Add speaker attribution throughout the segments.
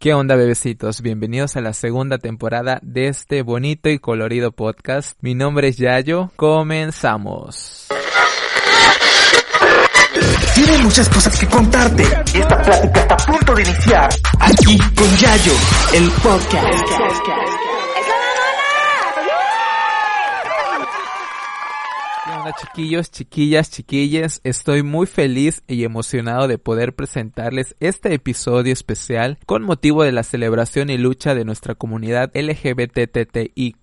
Speaker 1: ¿Qué onda bebecitos? Bienvenidos a la segunda temporada de este bonito y colorido podcast. Mi nombre es Yayo. Comenzamos.
Speaker 2: Tiene muchas cosas que contarte. Esta plática está a punto de iniciar. Aquí con Yayo, el podcast.
Speaker 1: Hola chiquillos, chiquillas, chiquillas, estoy muy feliz y emocionado de poder presentarles este episodio especial con motivo de la celebración y lucha de nuestra comunidad LGBTTIQ+,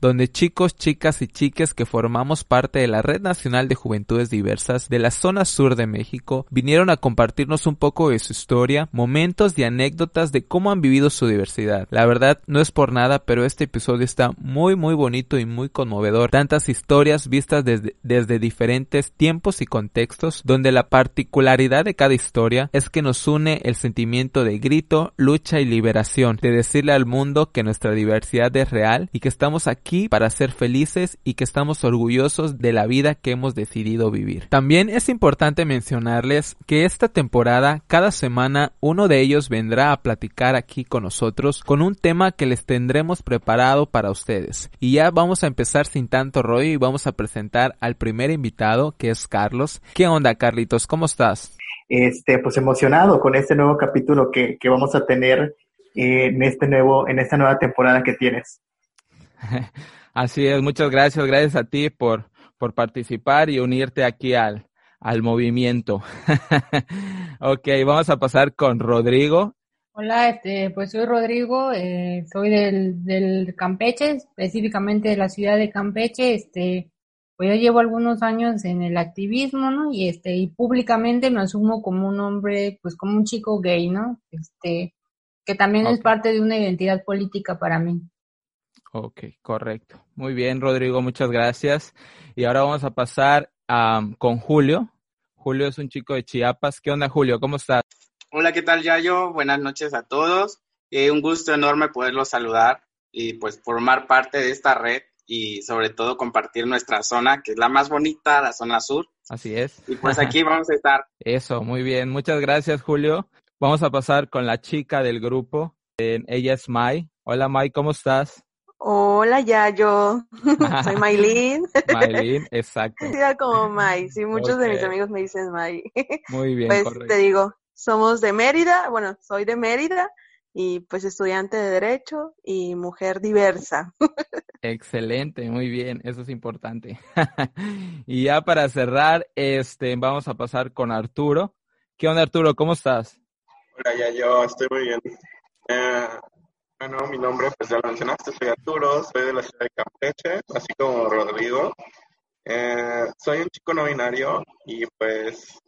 Speaker 1: donde chicos, chicas y chiques que formamos parte de la Red Nacional de Juventudes Diversas de la zona sur de México vinieron a compartirnos un poco de su historia, momentos y anécdotas de cómo han vivido su diversidad. La verdad no es por nada, pero este episodio está muy muy bonito y muy conmovedor. Tantas historias vistas de desde, diferentes tiempos y contextos, donde la particularidad de cada historia es que nos une el sentimiento de grito, lucha y liberación, de decirle al mundo que nuestra diversidad es real y que estamos aquí para ser felices y que estamos orgullosos de la vida que hemos decidido vivir. También es importante mencionarles que esta temporada, cada semana, uno de ellos vendrá a platicar aquí con nosotros con un tema que les tendremos preparado para ustedes. Y ya vamos a empezar sin tanto rollo y vamos a presentar al primer invitado, que es Carlos. ¿Qué onda, Carlitos? ¿Cómo estás?
Speaker 3: Este, pues emocionado con este nuevo capítulo que, que vamos a tener eh, en este nuevo, en esta nueva temporada que tienes.
Speaker 1: Así es, muchas gracias, gracias a ti por, por participar y unirte aquí al, al movimiento. ok, vamos a pasar con Rodrigo.
Speaker 4: Hola, este, pues soy Rodrigo, eh, soy del, del Campeche, específicamente de la ciudad de Campeche, este, pues yo llevo algunos años en el activismo, ¿no? Y este, y públicamente me asumo como un hombre, pues como un chico gay, ¿no? Este, que también es parte de una identidad política para mí.
Speaker 1: Ok, correcto. Muy bien, Rodrigo, muchas gracias. Y ahora vamos a pasar con Julio. Julio es un chico de Chiapas. ¿Qué onda, Julio? ¿Cómo estás?
Speaker 5: Hola, ¿qué tal, Yayo? Buenas noches a todos. Eh, un gusto enorme poderlos saludar y pues formar parte de esta red y sobre todo compartir nuestra zona, que es la más bonita, la zona sur.
Speaker 1: Así es.
Speaker 5: Y pues aquí vamos a estar.
Speaker 1: Eso, muy bien. Muchas gracias, Julio. Vamos a pasar con la chica del grupo. ella es Mai. Hola, Mai, ¿cómo estás?
Speaker 6: Hola, Yayo. Soy Maylin.
Speaker 1: Maylin, exacto.
Speaker 6: Sí, como Mai. Sí, muchos de mis amigos me dicen Mai.
Speaker 1: Muy bien,
Speaker 6: Pues te digo, somos de Mérida. Bueno, soy de Mérida y pues estudiante de Derecho y mujer diversa.
Speaker 1: Excelente, muy bien, eso es importante. y ya para cerrar, este, vamos a pasar con Arturo. ¿Qué onda Arturo? ¿Cómo estás?
Speaker 7: Hola, ya yo estoy muy bien. Eh, bueno, mi nombre, pues ya lo mencionaste, soy Arturo, soy de la ciudad de Campeche, así como Rodrigo. Eh, soy un chico no binario y pues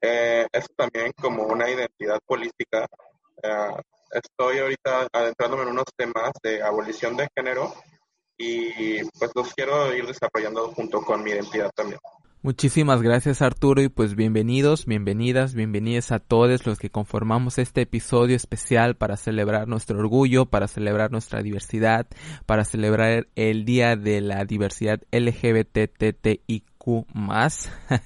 Speaker 7: eh, eso también como una identidad política. Eh, estoy ahorita adentrándome en unos temas de abolición de género y pues los quiero ir desarrollando junto con mi identidad también.
Speaker 1: Muchísimas gracias Arturo y pues bienvenidos, bienvenidas, bienvenidas a todos los que conformamos este episodio especial para celebrar nuestro orgullo, para celebrar nuestra diversidad, para celebrar el Día de la Diversidad LGBTTIQ más.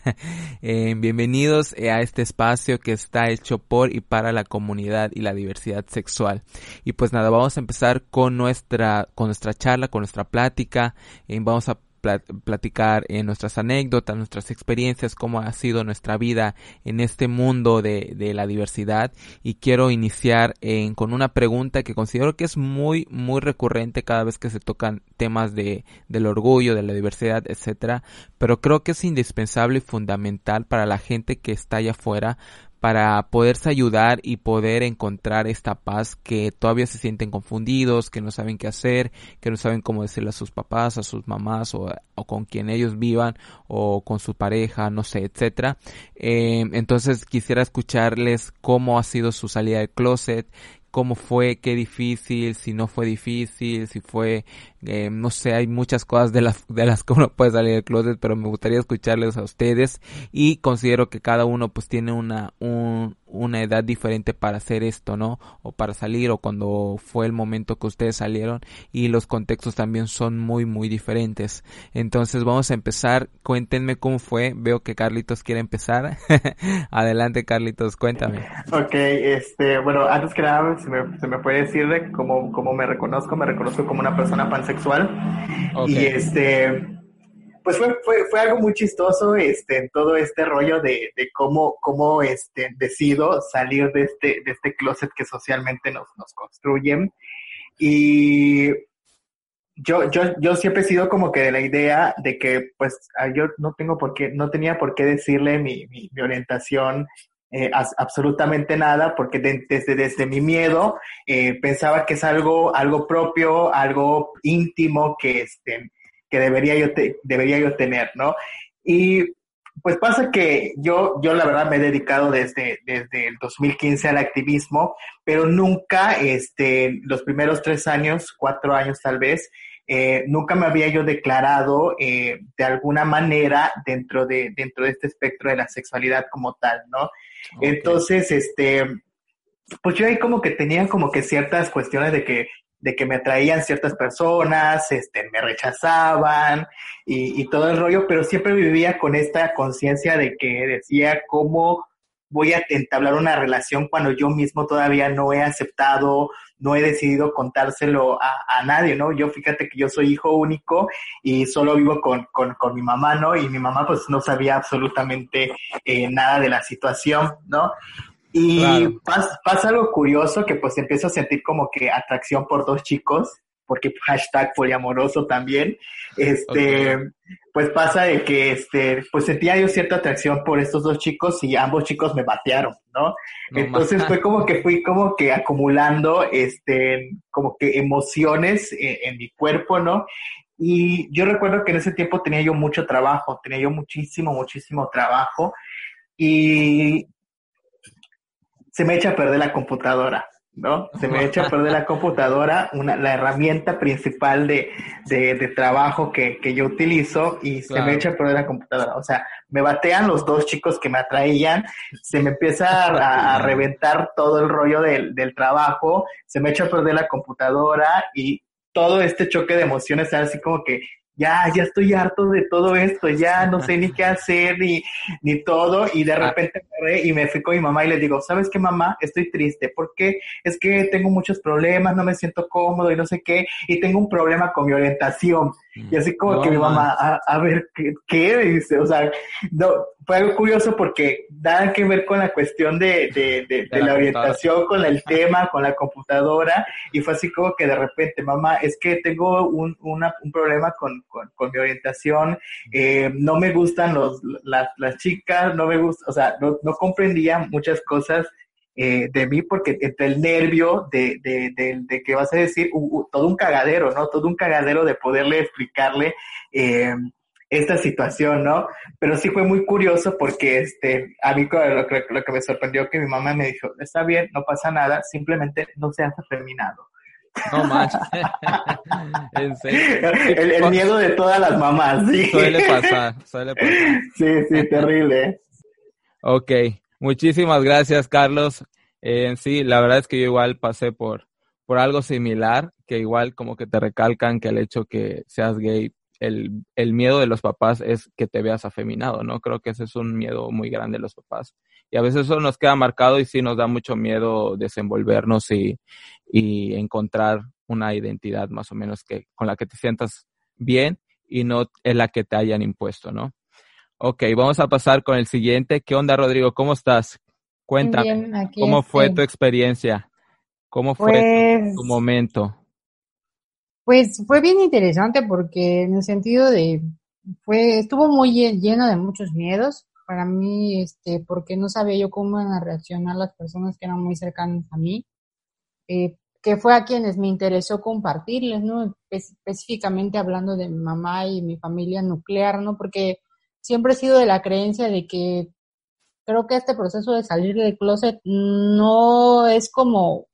Speaker 1: Eh, bienvenidos eh, a este espacio que está hecho por y para la comunidad y la diversidad sexual. Y pues nada, vamos a empezar con nuestra, con nuestra charla, con nuestra plática. Eh, vamos a platicar en nuestras anécdotas, nuestras experiencias, cómo ha sido nuestra vida en este mundo de, de la diversidad. Y quiero iniciar en, con una pregunta que considero que es muy, muy recurrente cada vez que se tocan temas de, del orgullo, de la diversidad, etcétera. Pero creo que es indispensable y fundamental para la gente que está allá afuera para poderse ayudar y poder encontrar esta paz que todavía se sienten confundidos, que no saben qué hacer, que no saben cómo decirle a sus papás, a sus mamás o, con quien ellos vivan o con su pareja, no sé, etcétera. Eh, entonces quisiera escucharles cómo ha sido su salida del closet, cómo fue, qué difícil, si no fue difícil, si fue Eh, no sé, hay muchas cosas de las, de las que uno puede salir del closet, pero me gustaría escucharles a ustedes y considero que cada uno pues tiene una, un, una edad diferente para hacer esto, ¿no? O para salir o cuando fue el momento que ustedes salieron y los contextos también son muy muy diferentes. Entonces vamos a empezar, cuéntenme cómo fue, veo que Carlitos quiere empezar. Adelante Carlitos, cuéntame.
Speaker 3: Ok, este, bueno, antes que nada se me, se me puede decir de cómo, cómo me reconozco, me reconozco como una persona y este pues fue, fue, fue algo muy chistoso este, en todo este rollo de, de cómo, cómo este, decido salir de este, de este closet que socialmente nos, nos construyen. Y yo, yo, yo siempre he sido como que de la idea de que pues yo no tengo por qué, no tenía por qué decirle mi, mi, mi orientación eh, absolutamente nada, porque desde, desde mi miedo eh, pensaba que es algo, algo propio, algo íntimo que, este, que debería yo, debería yo tener, ¿no? Y pues pasa que yo, yo la verdad me he dedicado desde, desde el 2015 al activismo, pero nunca, este, los primeros tres años, cuatro años tal vez, eh, nunca me había yo declarado de alguna manera dentro de, dentro de este espectro de la sexualidad como tal, ¿no? Entonces, este, pues yo ahí como que tenía como que ciertas cuestiones de que de que me atraían ciertas personas, este, me rechazaban y, y todo el rollo, pero siempre vivía con esta conciencia de que decía cómo voy a entablar una relación cuando yo mismo todavía no he aceptado, no he decidido contárselo a, a nadie, ¿no? Yo fíjate que yo soy hijo único y solo vivo con, con, con mi mamá, ¿no? Y mi mamá pues no sabía absolutamente eh, nada de la situación, ¿no? Y
Speaker 1: Claro.
Speaker 3: pas- pasa algo curioso que pues empiezo a sentir como que atracción por dos chicos, porque hashtag poliamoroso también, este, pues pasa de que, este, pues sentía yo cierta atracción por estos dos chicos y ambos chicos me batearon, ¿no?
Speaker 1: No
Speaker 3: Entonces fue como que fui como que acumulando, este, como que emociones en, en mi cuerpo, ¿no? Y yo recuerdo que en ese tiempo tenía yo mucho trabajo, tenía yo muchísimo, muchísimo trabajo y se me echa a perder la computadora, ¿no? Se me echa a perder la computadora, una, la herramienta principal de, de, de trabajo que, que yo utilizo y se me echa a perder la computadora. O sea, me batean los dos chicos que me atraían, se me empieza a, a reventar todo el rollo del, del trabajo, se me echa a perder la computadora y todo este choque de emociones, así como que ya, ya estoy harto de todo esto, ya no sé ni qué hacer ni, ni todo, y de repente agarré y me fui con mi mamá y le digo, ¿sabes qué mamá? Estoy triste, porque es que tengo muchos problemas, no me siento cómodo y no sé qué, y tengo un problema con mi orientación. Y así como
Speaker 1: No
Speaker 3: que mi mamá, a, a ver, ¿qué, ¿qué? Dice, o sea, no, fue algo curioso porque nada que ver con la cuestión de, de, de, de
Speaker 1: la
Speaker 3: la orientación, con el tema, con la computadora, y fue así como que de repente, mamá, es que tengo un, una, un problema con, con, con mi orientación, eh, no me gustan los, las, las chicas, no me gusta, o sea, no, no comprendía muchas cosas eh, de mí porque entre el nervio de, de, de, de que vas a decir, uh, uh, todo un cagadero, ¿no? Todo un cagadero de poderle explicarle eh, esta situación, ¿no? Pero sí fue muy curioso porque este, a mí lo que, lo que me sorprendió que mi mamá me dijo, está bien, no pasa nada, simplemente no seas afeminado.
Speaker 1: No manches. en serio.
Speaker 3: El, el miedo de todas las mamás, sí.
Speaker 1: Suele pasar, suele pasar.
Speaker 3: Sí, sí, terrible.
Speaker 1: Ok, muchísimas gracias, Carlos. Eh, sí, la verdad es que yo igual pasé por, por algo similar, que igual como que te recalcan que el hecho que seas gay, el, el miedo de los papás es que te veas afeminado, ¿no? Creo que ese es un miedo muy grande de los papás. Y a veces eso nos queda marcado y sí nos da mucho miedo desenvolvernos y, y encontrar una identidad más o menos que con la que te sientas bien y no en la que te hayan impuesto, ¿no? Ok, vamos a pasar con el siguiente. ¿Qué onda, Rodrigo? ¿Cómo estás? Cuéntame,
Speaker 4: Bien, aquí
Speaker 1: ¿cómo fue tu experiencia? ¿Cómo fue tu-
Speaker 4: Pues,
Speaker 1: tu momento?
Speaker 4: pues fue bien interesante porque en el sentido de, fue, estuvo muy lle- lleno de muchos miedos para mí, este, porque no sabía yo cómo iban a reaccionar las personas que eran muy cercanas a mí, eh, que fue a quienes me interesó compartirles, ¿no? Espe- específicamente hablando de mi mamá y mi familia nuclear, ¿no? Porque siempre he sido de la creencia de que creo que este proceso de salir del closet no es como,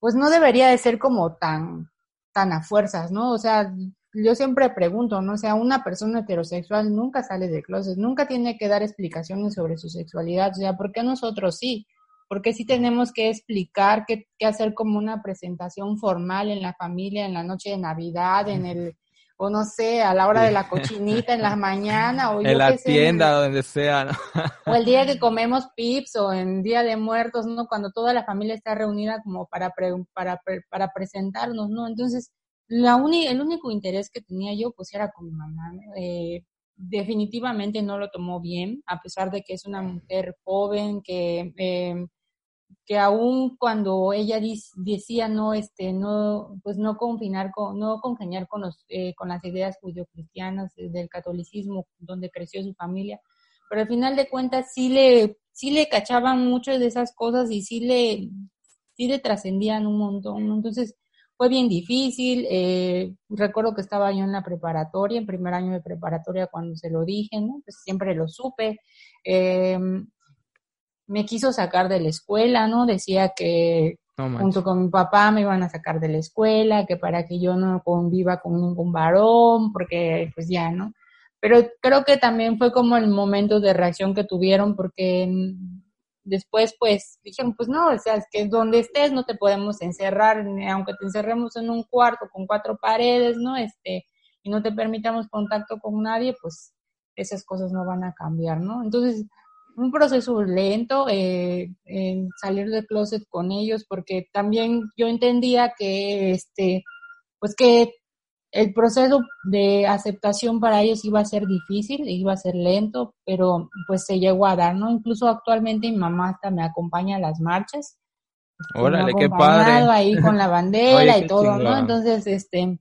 Speaker 4: pues no debería de ser como tan, tan a fuerzas, ¿no? O sea, yo siempre pregunto, ¿no? O sea, una persona heterosexual nunca sale de closet, nunca tiene que dar explicaciones sobre su sexualidad, o sea, ¿por qué nosotros sí? Porque sí tenemos que explicar qué, qué hacer como una presentación formal en la familia, en la noche de Navidad, en el, o no sé, a la hora de la cochinita en la mañana, o
Speaker 1: en la tienda, donde sea, ¿no?
Speaker 4: o el día que comemos pips, o en Día de Muertos, ¿no? Cuando toda la familia está reunida como para, para, para presentarnos, ¿no? Entonces, la el único interés que tenía yo, pues, era con mi mamá, eh, definitivamente no lo tomó bien, a pesar de que es una mujer joven, que... Eh, que aún cuando ella decía no este no pues no confinar con no congeniar con los eh, con las ideas judio-cristianas eh, del catolicismo donde creció su familia pero al final de cuentas sí le sí le cachaban mucho de esas cosas y sí le sí le trascendían un montón. Entonces fue bien difícil eh, recuerdo que estaba yo en la preparatoria en primer año de preparatoria cuando se lo dije no pues siempre lo supe eh, me quiso sacar de la escuela, ¿no? Decía que junto con mi papá me iban a sacar de la escuela, que para que yo no conviva con ningún varón, porque pues ya, ¿no? Pero creo que también fue como el momento de reacción que tuvieron, porque después pues dijeron, pues no, o sea, es que donde estés no te podemos encerrar, aunque te encerremos en un cuarto con cuatro paredes, ¿no? Este, y no te permitamos contacto con nadie, pues esas cosas no van a cambiar, ¿no? Entonces, un proceso lento eh, en salir del closet con ellos porque también yo entendía que este pues que el proceso de aceptación para ellos iba a ser difícil, iba a ser lento, pero pues se llegó a dar, ¿no? Incluso actualmente mi mamá hasta me acompaña a las marchas.
Speaker 1: Órale, qué padre.
Speaker 4: ahí con la bandera y todo, ¿no? Entonces, este,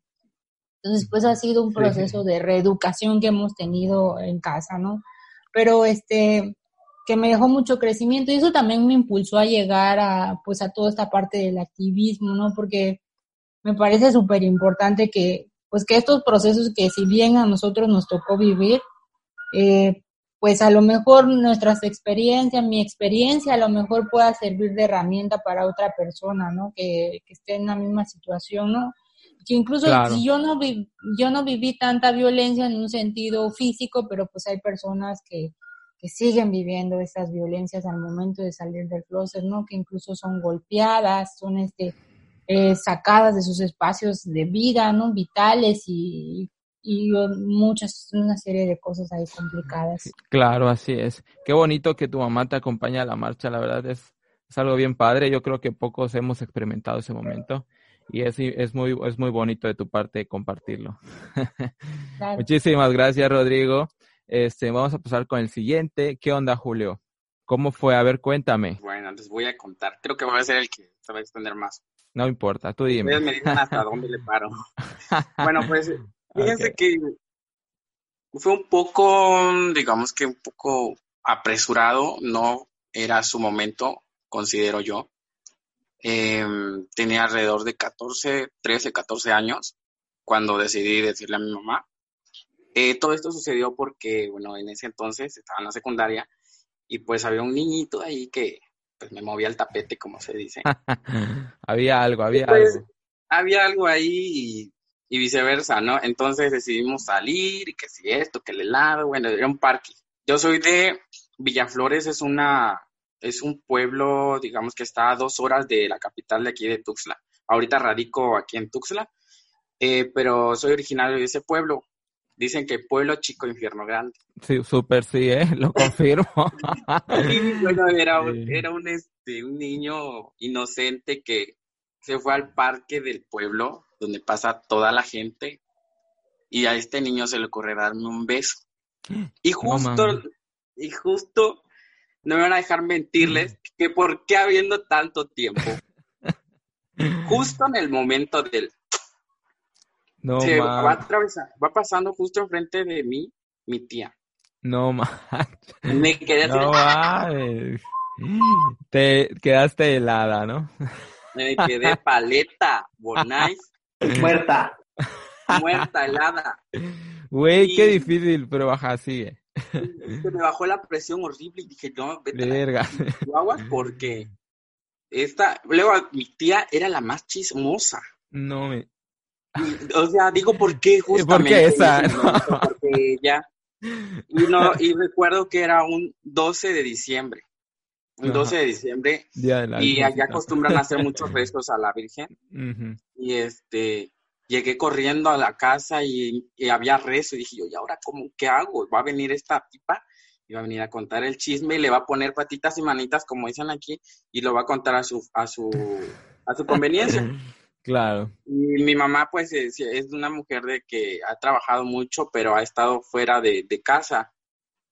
Speaker 4: entonces pues ha sido un proceso de reeducación que hemos tenido en casa, ¿no? Pero este, que me dejó mucho crecimiento y eso también me impulsó a llegar a pues a toda esta parte del activismo, ¿no? Porque me parece súper importante que pues que estos procesos que si bien a nosotros nos tocó vivir, eh, pues a lo mejor nuestras experiencias, mi experiencia a lo mejor pueda servir de herramienta para otra persona, ¿no? Que, que esté en la misma situación, ¿no? Que incluso si yo no, vi, yo no viví tanta violencia en un sentido físico, pero pues hay personas que, que siguen viviendo esas violencias al momento de salir del closet, ¿no? Que incluso son golpeadas, son este, eh, sacadas de sus espacios de vida, ¿no? Vitales y, y muchas, una serie de cosas ahí complicadas.
Speaker 1: Claro, así es. Qué bonito que tu mamá te acompaña a la marcha, la verdad es, es algo bien padre. Yo creo que pocos hemos experimentado ese momento y es, es, muy, es muy bonito de tu parte compartirlo. Muchísimas gracias, Rodrigo. Este, vamos a pasar con el siguiente. ¿Qué onda, Julio? ¿Cómo fue? A ver, cuéntame.
Speaker 5: Bueno, les voy a contar. Creo que voy a ser el que se va a extender más.
Speaker 1: No importa, tú dime.
Speaker 5: Ustedes me dicen hasta dónde le paro. bueno, pues fíjense que fue un poco, digamos que un poco apresurado, no era su momento, considero yo. Em, tenía alrededor de 14, 13, 14 años cuando decidí decirle a mi mamá eh, todo esto sucedió porque, bueno, en ese entonces estaba en la secundaria y pues había un niñito ahí que pues me movía el tapete, como se dice.
Speaker 1: había algo, había pues, algo.
Speaker 5: Había algo ahí y, viceversa, ¿no? Entonces decidimos salir y que si esto, que el helado, bueno, era un parque. Yo soy de Villaflores, es una, es un pueblo, digamos que está a dos horas de la capital de aquí de Tuxtla. Ahorita radico aquí en Tuxtla, eh, pero soy originario de ese pueblo. Dicen que pueblo chico, infierno grande.
Speaker 1: Sí, súper sí, ¿eh? Lo confirmo.
Speaker 5: bueno, era, era un, este, un niño inocente que se fue al parque del pueblo, donde pasa toda la gente, y a este niño se le ocurre darme un beso. Y justo, y justo, no me van a dejar mentirles, que por qué habiendo tanto tiempo, justo en el momento del no va, va pasando justo enfrente de mí mi tía.
Speaker 1: No más.
Speaker 5: Me quedé
Speaker 1: No Te quedaste helada, ¿no?
Speaker 5: Me quedé paleta, bonais.
Speaker 3: Muerta.
Speaker 5: Muerta, helada.
Speaker 1: Güey, qué difícil, pero baja, sigue.
Speaker 5: Se me bajó la presión horrible y dije, no, vete.
Speaker 1: Verga.
Speaker 5: aguas porque esta, luego mi tía era la más chismosa.
Speaker 1: No me.
Speaker 5: o sea, digo, ¿por qué
Speaker 1: justamente? ¿Por qué esa?
Speaker 5: Porque ya. Y, no, y recuerdo que era un 12 de diciembre. Un 12 de diciembre. y allá acostumbran a hacer muchos rezos a la Virgen. Y este, llegué corriendo a la casa y, había rezo. Y dije yo, ¿y ahora cómo, qué hago? ¿Va a venir esta tipa? Y va a venir a contar el chisme y le va a poner patitas y manitas, como dicen aquí, y lo va a contar a su, a su, a su conveniencia.
Speaker 1: Claro.
Speaker 5: Y mi mamá, pues, es, una mujer de que ha trabajado mucho, pero ha estado fuera de, casa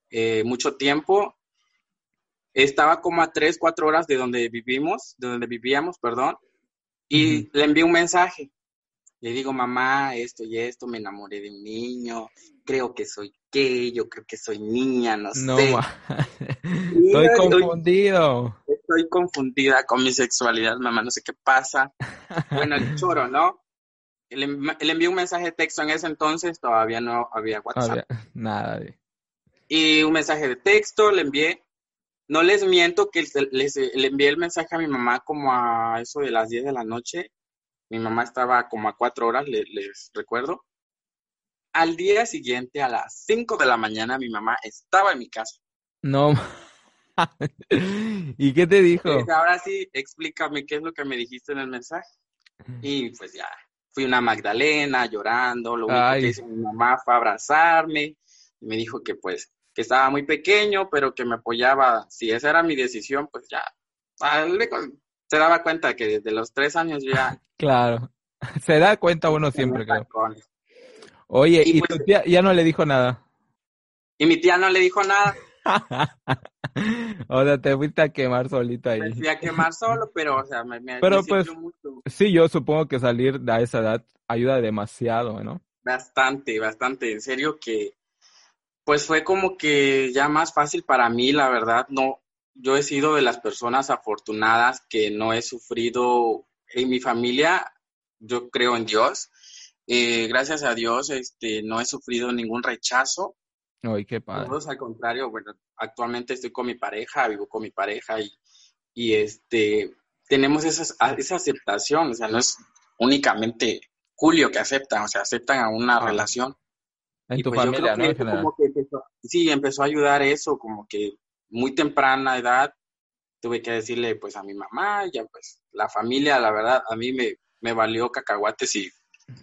Speaker 5: eh, mucho tiempo. Estaba como a tres, cuatro horas de donde vivimos, de donde vivíamos, perdón, y le envié un mensaje. Le digo, mamá, esto y esto, me enamoré de un niño, creo que soy gay, yo creo que soy niña, no, no sé.
Speaker 1: Estoy confundido
Speaker 5: estoy confundida con mi sexualidad, mamá, no sé qué pasa. Bueno, el choro, ¿no? Le, envié un mensaje de texto en ese entonces, todavía no había WhatsApp.
Speaker 1: nada de...
Speaker 5: Y un mensaje de texto le envié. No les miento que les, le envié el mensaje a mi mamá como a eso de las 10 de la noche. Mi mamá estaba como a cuatro horas, les, les recuerdo. Al día siguiente, a las 5 de la mañana, mi mamá estaba en mi casa.
Speaker 1: No. ¿Y qué te dijo?
Speaker 5: Pues ahora sí, explícame qué es lo que me dijiste en el mensaje. Y pues ya, fui una Magdalena llorando, lo único que hizo mi mamá fue abrazarme y me dijo que pues que estaba muy pequeño, pero que me apoyaba. Si esa era mi decisión, pues ya. Se daba cuenta que desde los tres años ya.
Speaker 1: Claro. Se da cuenta uno siempre, creo. Oye, ¿y, tu pues tía ya no le dijo nada?
Speaker 5: Y mi tía no le dijo nada.
Speaker 1: o sea, te fuiste a quemar solita ahí.
Speaker 5: Me fui a quemar solo, pero, o sea, me, me
Speaker 1: Pero pues, sí, yo supongo que salir a esa edad ayuda demasiado, ¿no?
Speaker 5: Bastante, bastante. En serio que, pues fue como que ya más fácil para mí, la verdad. No, yo he sido de las personas afortunadas que no he sufrido en mi familia. Yo creo en Dios. Eh, gracias a Dios, este, no he sufrido ningún rechazo
Speaker 1: Ay, qué padre.
Speaker 5: al contrario, bueno, actualmente estoy con mi pareja, vivo con mi pareja y, y este, tenemos esa, esa aceptación, o sea, no es únicamente Julio que acepta, o sea, aceptan a una ah. relación.
Speaker 1: En tu pues familia, ¿no?
Speaker 5: sí, empezó a ayudar eso, como que muy temprana edad tuve que decirle pues a mi mamá, ya pues la familia, la verdad, a mí me, me valió cacahuate si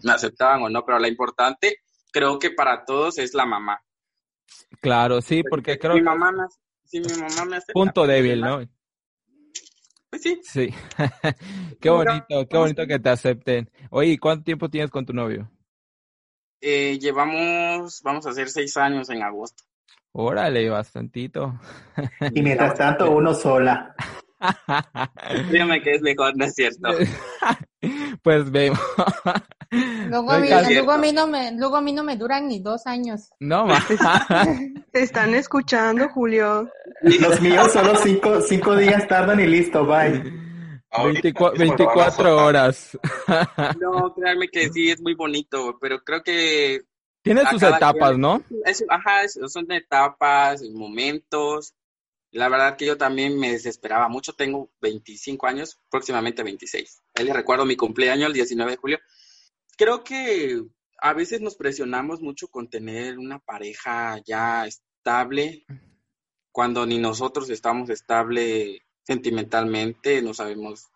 Speaker 5: me aceptaban o no, pero la importante creo que para todos es la mamá.
Speaker 1: Claro, sí, pues, porque creo
Speaker 5: mi mamá me, sí, mi mamá me hace
Speaker 1: punto débil, ¿no?
Speaker 5: Pues sí.
Speaker 1: Sí. qué bonito, qué bonito que te acepten. Oye, ¿cuánto tiempo tienes con tu novio?
Speaker 5: Eh, llevamos, vamos a hacer seis años en agosto.
Speaker 1: Órale, bastantito.
Speaker 3: Y mientras tanto, uno sola.
Speaker 5: Dígame que es mejor, ¿no es cierto?
Speaker 1: pues vemos.
Speaker 4: Luego a, mí, luego, a mí no me, luego a mí no me duran ni dos años.
Speaker 1: No, más.
Speaker 6: Te están escuchando, Julio.
Speaker 3: Los míos solo cinco, cinco días tardan y listo, bye.
Speaker 1: 24, horas.
Speaker 5: No, créanme que sí, es muy bonito, pero creo que...
Speaker 1: Tiene sus etapas, ¿no?
Speaker 5: ajá, son etapas, momentos. La verdad que yo también me desesperaba mucho. Tengo 25 años, próximamente 26. Ahí les recuerdo mi cumpleaños el 19 de julio creo que a veces nos presionamos mucho con tener una pareja ya estable, cuando ni nosotros estamos estable sentimentalmente, no sabemos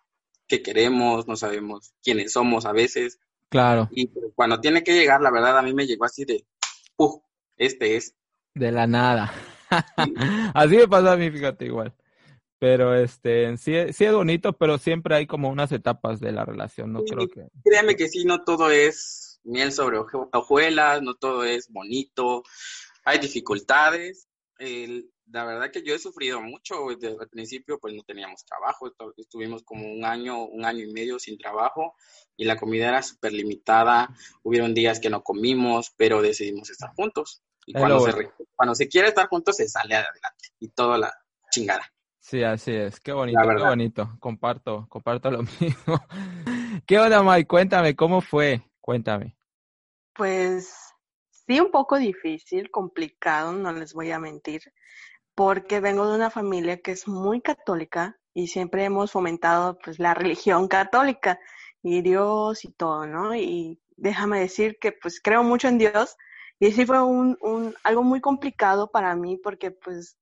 Speaker 5: qué queremos, no sabemos quiénes somos a veces.
Speaker 1: Claro.
Speaker 5: Y cuando tiene que llegar, la verdad, a mí me llegó así de, ¡puf! Este es.
Speaker 1: De la nada. así me pasa a mí, fíjate, igual. Pero este, sí, sí es bonito, pero siempre hay como unas etapas de la relación, no creo que...
Speaker 5: Créeme que sí, no todo es miel sobre hojuelas, no todo es bonito, hay dificultades. la verdad que yo he sufrido mucho, desde el principio pues no teníamos trabajo, estuvimos como un año, un año y medio sin trabajo y la comida era súper limitada, hubieron días que no comimos, pero decidimos estar juntos. Y cuando se, cuando se quiere estar juntos se sale adelante y toda la chingada.
Speaker 1: Sí, así es. Qué bonito, qué bonito. Comparto, comparto lo mismo. ¿Qué onda, Mike? Cuéntame, ¿cómo fue? Cuéntame.
Speaker 6: Pues sí, un poco difícil, complicado, no les voy a mentir, porque vengo de una familia que es muy católica y siempre hemos fomentado pues la religión católica y Dios y todo, ¿no? Y déjame decir que pues creo mucho en Dios y sí fue un, un, algo muy complicado para mí porque pues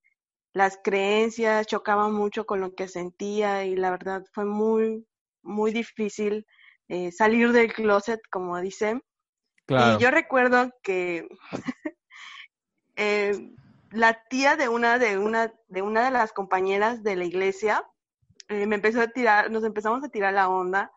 Speaker 6: las creencias chocaban mucho con lo que sentía y la verdad fue muy, muy difícil eh, salir del closet, como dicen. Y yo recuerdo que eh, la tía de una, de una, de una de las compañeras de la iglesia eh, me empezó a tirar, nos empezamos a tirar la onda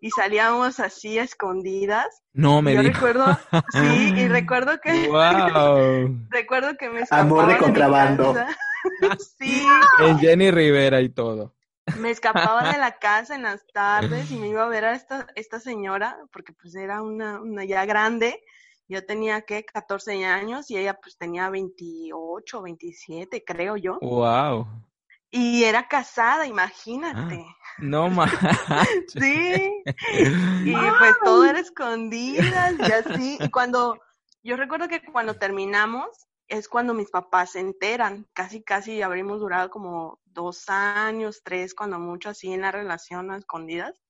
Speaker 6: y salíamos así escondidas.
Speaker 1: No me
Speaker 6: Yo recuerdo, sí, y recuerdo que
Speaker 1: wow.
Speaker 6: recuerdo que me
Speaker 3: amor de contrabando.
Speaker 6: sí.
Speaker 1: En Jenny Rivera y todo.
Speaker 6: Me escapaba de la casa en las tardes y me iba a ver a esta, esta señora, porque pues era una, una ya grande. Yo tenía que 14 años y ella pues tenía 28, 27, creo yo.
Speaker 1: Wow.
Speaker 6: Y era casada, imagínate.
Speaker 1: no más.
Speaker 6: sí. Y pues todo era escondidas y así. Y cuando, yo recuerdo que cuando terminamos, es cuando mis papás se enteran. Casi, casi habríamos durado como dos años, tres, cuando mucho, así en la relación a escondidas.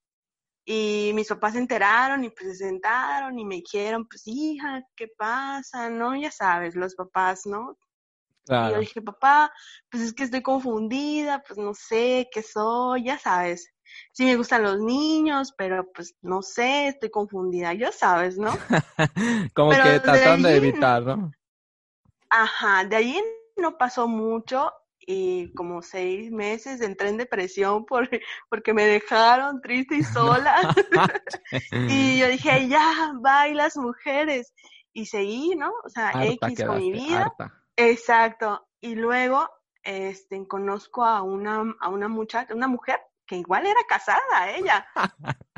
Speaker 6: Y mis papás se enteraron y pues se sentaron y me dijeron, pues hija, ¿qué pasa? No, ya sabes, los papás, ¿no? Y yo dije, papá, pues es que estoy confundida, pues no sé qué soy, ya sabes. Sí me gustan los niños, pero pues no sé, estoy confundida, ya sabes, ¿no?
Speaker 1: Como que tratando de, evitar, ¿no?
Speaker 6: Ajá, de ahí no pasó mucho y como seis meses entré en depresión por, porque me dejaron triste y sola. y yo dije, ya, bye las mujeres. Y seguí, ¿no? O sea, X con mi vida. Exacto. Y luego, este, conozco a una, a una muchacha, una mujer que igual era casada, ella.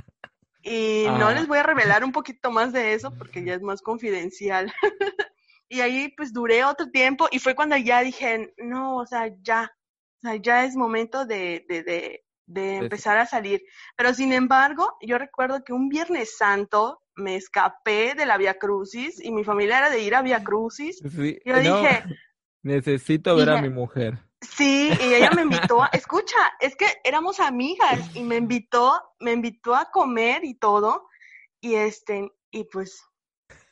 Speaker 6: Y no les voy a revelar un poquito más de eso porque ya es más confidencial. y ahí pues duré otro tiempo y fue cuando ya dije, no, o sea, ya, o sea, ya es momento de, de, de, de empezar a salir. Pero sin embargo, yo recuerdo que un Viernes Santo me escapé de la Via Crucis y mi familia era de ir a Via Crucis.
Speaker 1: Sí,
Speaker 6: yo dije,
Speaker 1: necesito ver a mi mujer.
Speaker 6: Sí, y ella me invitó, a, escucha, es que éramos amigas y me invitó, me invitó a comer y todo, y este, y pues,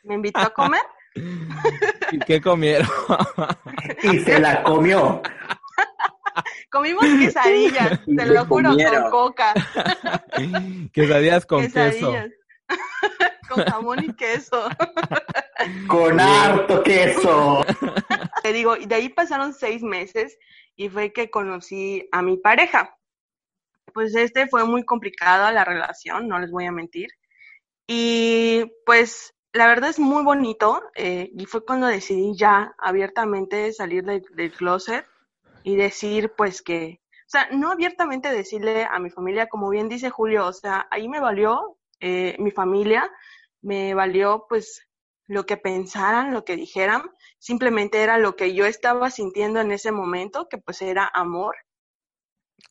Speaker 6: me invitó a comer.
Speaker 1: ¿Y qué comieron?
Speaker 3: y se la comió.
Speaker 6: Comimos quesadillas, te lo juro, con coca.
Speaker 1: quesadillas con quesadillas. queso.
Speaker 6: Con jamón y queso.
Speaker 3: Con harto queso.
Speaker 6: Te digo, y de ahí pasaron seis meses y fue que conocí a mi pareja. Pues este fue muy complicado la relación, no les voy a mentir. Y pues la verdad es muy bonito eh, y fue cuando decidí ya abiertamente salir del, del closet y decir pues que, o sea, no abiertamente decirle a mi familia, como bien dice Julio, o sea, ahí me valió eh, mi familia, me valió pues lo que pensaran, lo que dijeran, simplemente era lo que yo estaba sintiendo en ese momento, que pues era amor.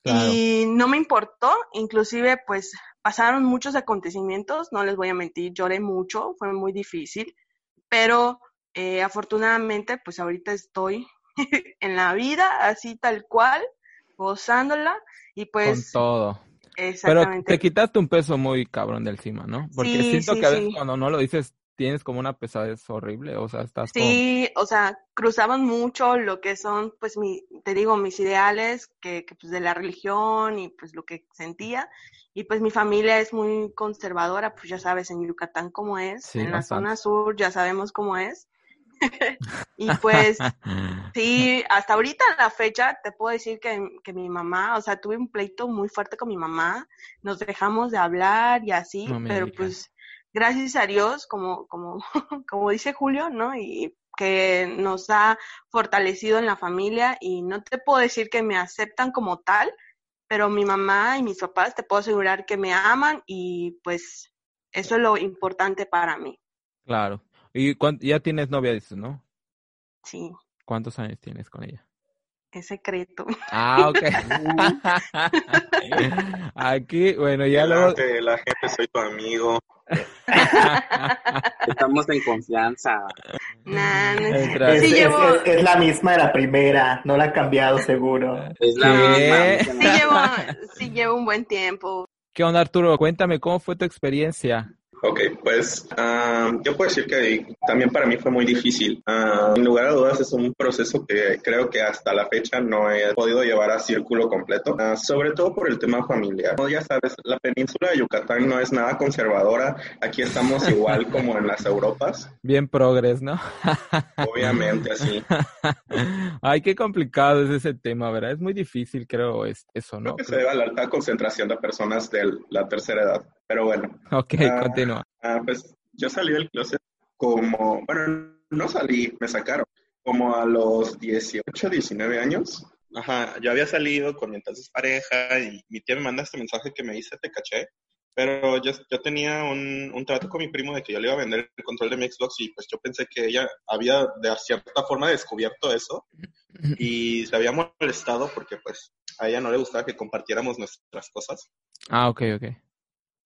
Speaker 6: Y no me importó, inclusive pues pasaron muchos acontecimientos, no les voy a mentir, lloré mucho, fue muy difícil, pero eh, afortunadamente pues ahorita estoy en la vida así tal cual, gozándola y pues...
Speaker 1: Con todo. Pero te quitaste un peso muy cabrón de encima, ¿no? Porque siento que a veces cuando no lo dices tienes como una pesadez horrible, o sea, estás
Speaker 6: Sí, o sea, cruzaban mucho lo que son, pues, mi, te digo, mis ideales, que, que, pues, de la religión y, pues, lo que sentía, y, pues, mi familia es muy conservadora, pues, ya sabes, en Yucatán cómo es, en la zona sur ya sabemos cómo es, y pues sí, hasta ahorita en la fecha te puedo decir que, que, mi mamá, o sea, tuve un pleito muy fuerte con mi mamá, nos dejamos de hablar y así, pero pues gracias a Dios, como, como, como dice Julio, ¿no? Y que nos ha fortalecido en la familia y no te puedo decir que me aceptan como tal, pero mi mamá y mis papás te puedo asegurar que me aman y pues eso es lo importante para mí.
Speaker 1: Claro. ¿Y ya tienes novia, dices, no?
Speaker 6: Sí.
Speaker 1: ¿Cuántos años tienes con ella?
Speaker 6: Es secreto.
Speaker 1: Ah, ok. Aquí, bueno, ya luego...
Speaker 7: La gente, soy tu amigo.
Speaker 5: Estamos en confianza.
Speaker 6: Nah, no
Speaker 3: es, sí llevo... es, la misma de la primera, no la ha cambiado seguro.
Speaker 5: Es la misma.
Speaker 6: Sí llevo, sí llevo un buen tiempo.
Speaker 1: ¿Qué onda, Arturo? Cuéntame, ¿cómo fue tu experiencia?
Speaker 7: Ok, pues yo puedo decir que también para mí fue muy difícil. sin lugar a dudas es un proceso que creo que hasta la fecha no he podido llevar a círculo completo, sobre todo por el tema familiar. Como ya sabes, la península de Yucatán no es nada conservadora. Aquí estamos igual como en las Europas.
Speaker 1: Bien progres, ¿no?
Speaker 7: Obviamente, así.
Speaker 1: Ay, qué complicado es ese tema, ¿verdad? Es muy difícil, creo, eso, ¿no?
Speaker 7: Creo que se debe a la alta concentración de personas de la tercera edad. Pero bueno.
Speaker 1: Ok, ah, continúa.
Speaker 7: Ah, pues yo salí del closet como, bueno, no salí, me sacaron como a los 18, 19 años. Ajá, yo había salido con mi entonces pareja y mi tía me manda este mensaje que me dice, te caché. Pero yo, yo tenía un, un, trato con mi primo de que yo le iba a vender el control de mi Xbox y pues yo pensé que ella había de cierta forma descubierto eso y se había molestado porque pues a ella no le gustaba que compartiéramos nuestras cosas.
Speaker 1: Ah, ok, ok.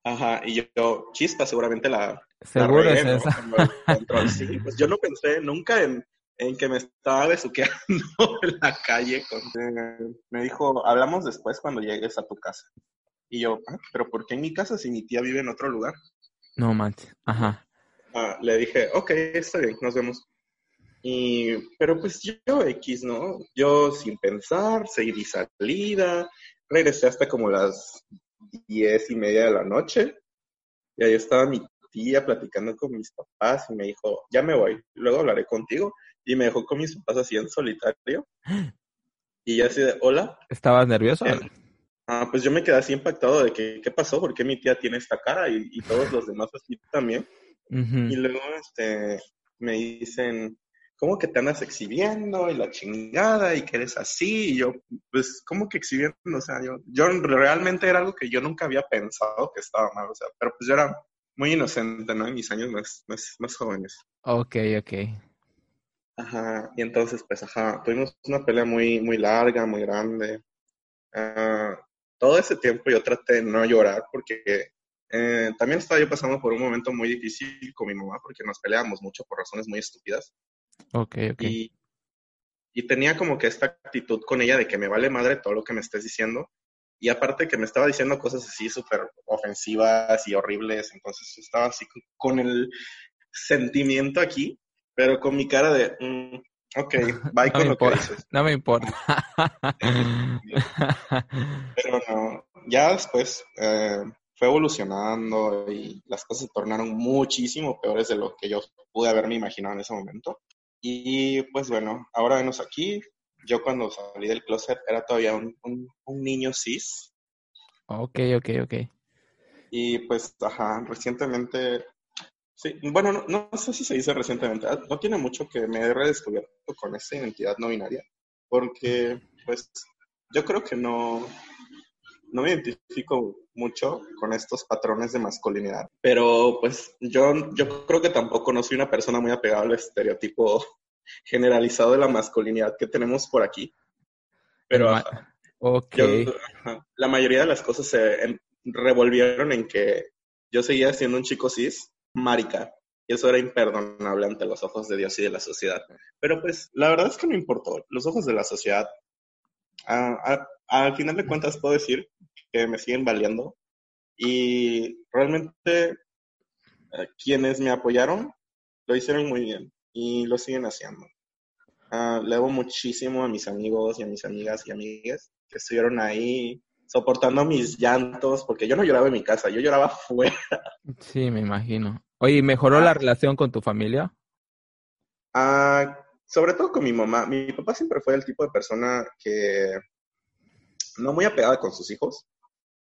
Speaker 7: Ajá, y yo, chispa, seguramente la...
Speaker 1: Seguro es esa.
Speaker 7: Sí, pues yo no pensé nunca en, en que me estaba besuqueando en la calle. Con... me dijo, hablamos después cuando llegues a tu casa. Y yo, ah, pero ¿por qué en mi casa si mi tía vive en otro lugar?
Speaker 1: No manches, ajá.
Speaker 7: Ah, le dije, ok, está bien, nos vemos. Y, pero pues yo X, ¿no? Yo sin pensar, seguí salida, regresé hasta como las diez y media de la noche. Y ahí estaba mi tía platicando con mis papás y me dijo, ya me voy, luego hablaré contigo. Y me dejó con mis papás así en solitario. Y ya así de, hola.
Speaker 1: ¿Estabas nervioso?
Speaker 7: Eh, ah, pues yo me quedé así impactado de que, ¿qué pasó? ¿Por qué mi tía tiene esta cara? Y, todos los demás así también. Y luego este, me dicen, ¿cómo que te andas exhibiendo y la chingada y que eres así? Y yo, pues, ¿cómo que exhibiendo? O sea, yo, yo realmente era algo que yo nunca había pensado que estaba mal, o sea, pero pues yo era muy inocente, ¿no? En mis años más, más, más jóvenes.
Speaker 1: Ok, ok.
Speaker 7: Ajá, y entonces, pues, ajá, tuvimos una pelea muy, muy larga, muy grande. Uh, todo ese tiempo yo traté de no llorar porque eh, también estaba yo pasando por un momento muy difícil con mi mamá porque nos peleábamos mucho por razones muy estúpidas.
Speaker 1: Ok, ok.
Speaker 7: Y, tenía como que esta actitud con ella de que me vale madre todo lo que me estés diciendo. Y aparte que me estaba diciendo cosas así súper ofensivas y horribles, entonces estaba así con el sentimiento aquí, pero con mi cara de, mm, ok, bye con lo que dices.
Speaker 1: No me importa.
Speaker 7: pero no, ya después eh, fue evolucionando y las cosas se tornaron muchísimo peores de lo que yo pude haberme imaginado en ese momento. Y pues bueno, ahora vemos aquí. Yo cuando salí del closet era todavía un, un, niño cis.
Speaker 1: Ok, ok, ok.
Speaker 7: Y pues, ajá, recientemente, sí, bueno, no, no, sé si se dice recientemente, ah, no tiene mucho que me he redescubierto con esta identidad no binaria, porque pues yo creo que no, no me identifico mucho con estos patrones de masculinidad, pero pues yo, yo creo que tampoco no soy una persona muy apegada al estereotipo generalizado de la masculinidad que tenemos por aquí. Pero la mayoría de las cosas se revolvieron en que yo seguía siendo un chico cis, marica, y eso era imperdonable ante los ojos de Dios y de la sociedad. Pero pues la verdad es que no importó. Los ojos de la sociedad, al final de cuentas puedo decir que me siguen valiendo. Y realmente eh, quienes me apoyaron lo hicieron muy bien y lo siguen haciendo. Uh, le debo muchísimo a mis amigos y a mis amigas y amigas que estuvieron ahí soportando mis llantos, porque yo no lloraba en mi casa, yo lloraba fuera.
Speaker 1: Sí, me imagino. Oye, ¿mejoró la ah. relación con tu familia?
Speaker 7: Ah, sobre todo con mi mamá. Mi papá siempre fue el tipo de persona que no muy apegada con sus hijos.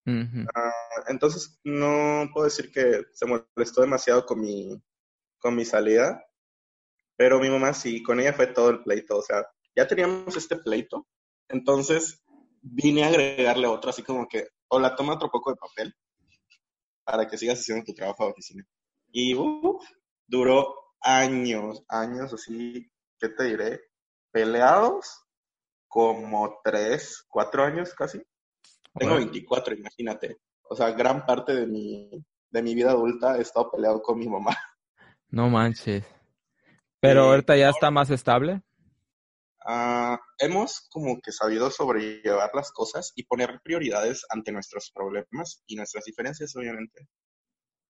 Speaker 7: Ah, entonces, no puedo decir que se molestó demasiado con mi, con mi salida, pero mi mamá sí, con ella fue todo el pleito. O sea, ya teníamos este pleito, entonces vine a agregarle otro, así como que, hola, toma otro poco de papel para que sigas haciendo tu trabajo de oficina. Y duró años, años así, ¿qué te diré? Peleados como tres, cuatro años casi. Tengo 24, imagínate. O sea, gran parte de mi, de mi vida adulta he estado peleado con mi mamá.
Speaker 1: No manches. Pero ahorita ya está más estable.
Speaker 7: Ah, hemos como que sabido sobrellevar las cosas y poner prioridades ante nuestros problemas y nuestras diferencias, obviamente.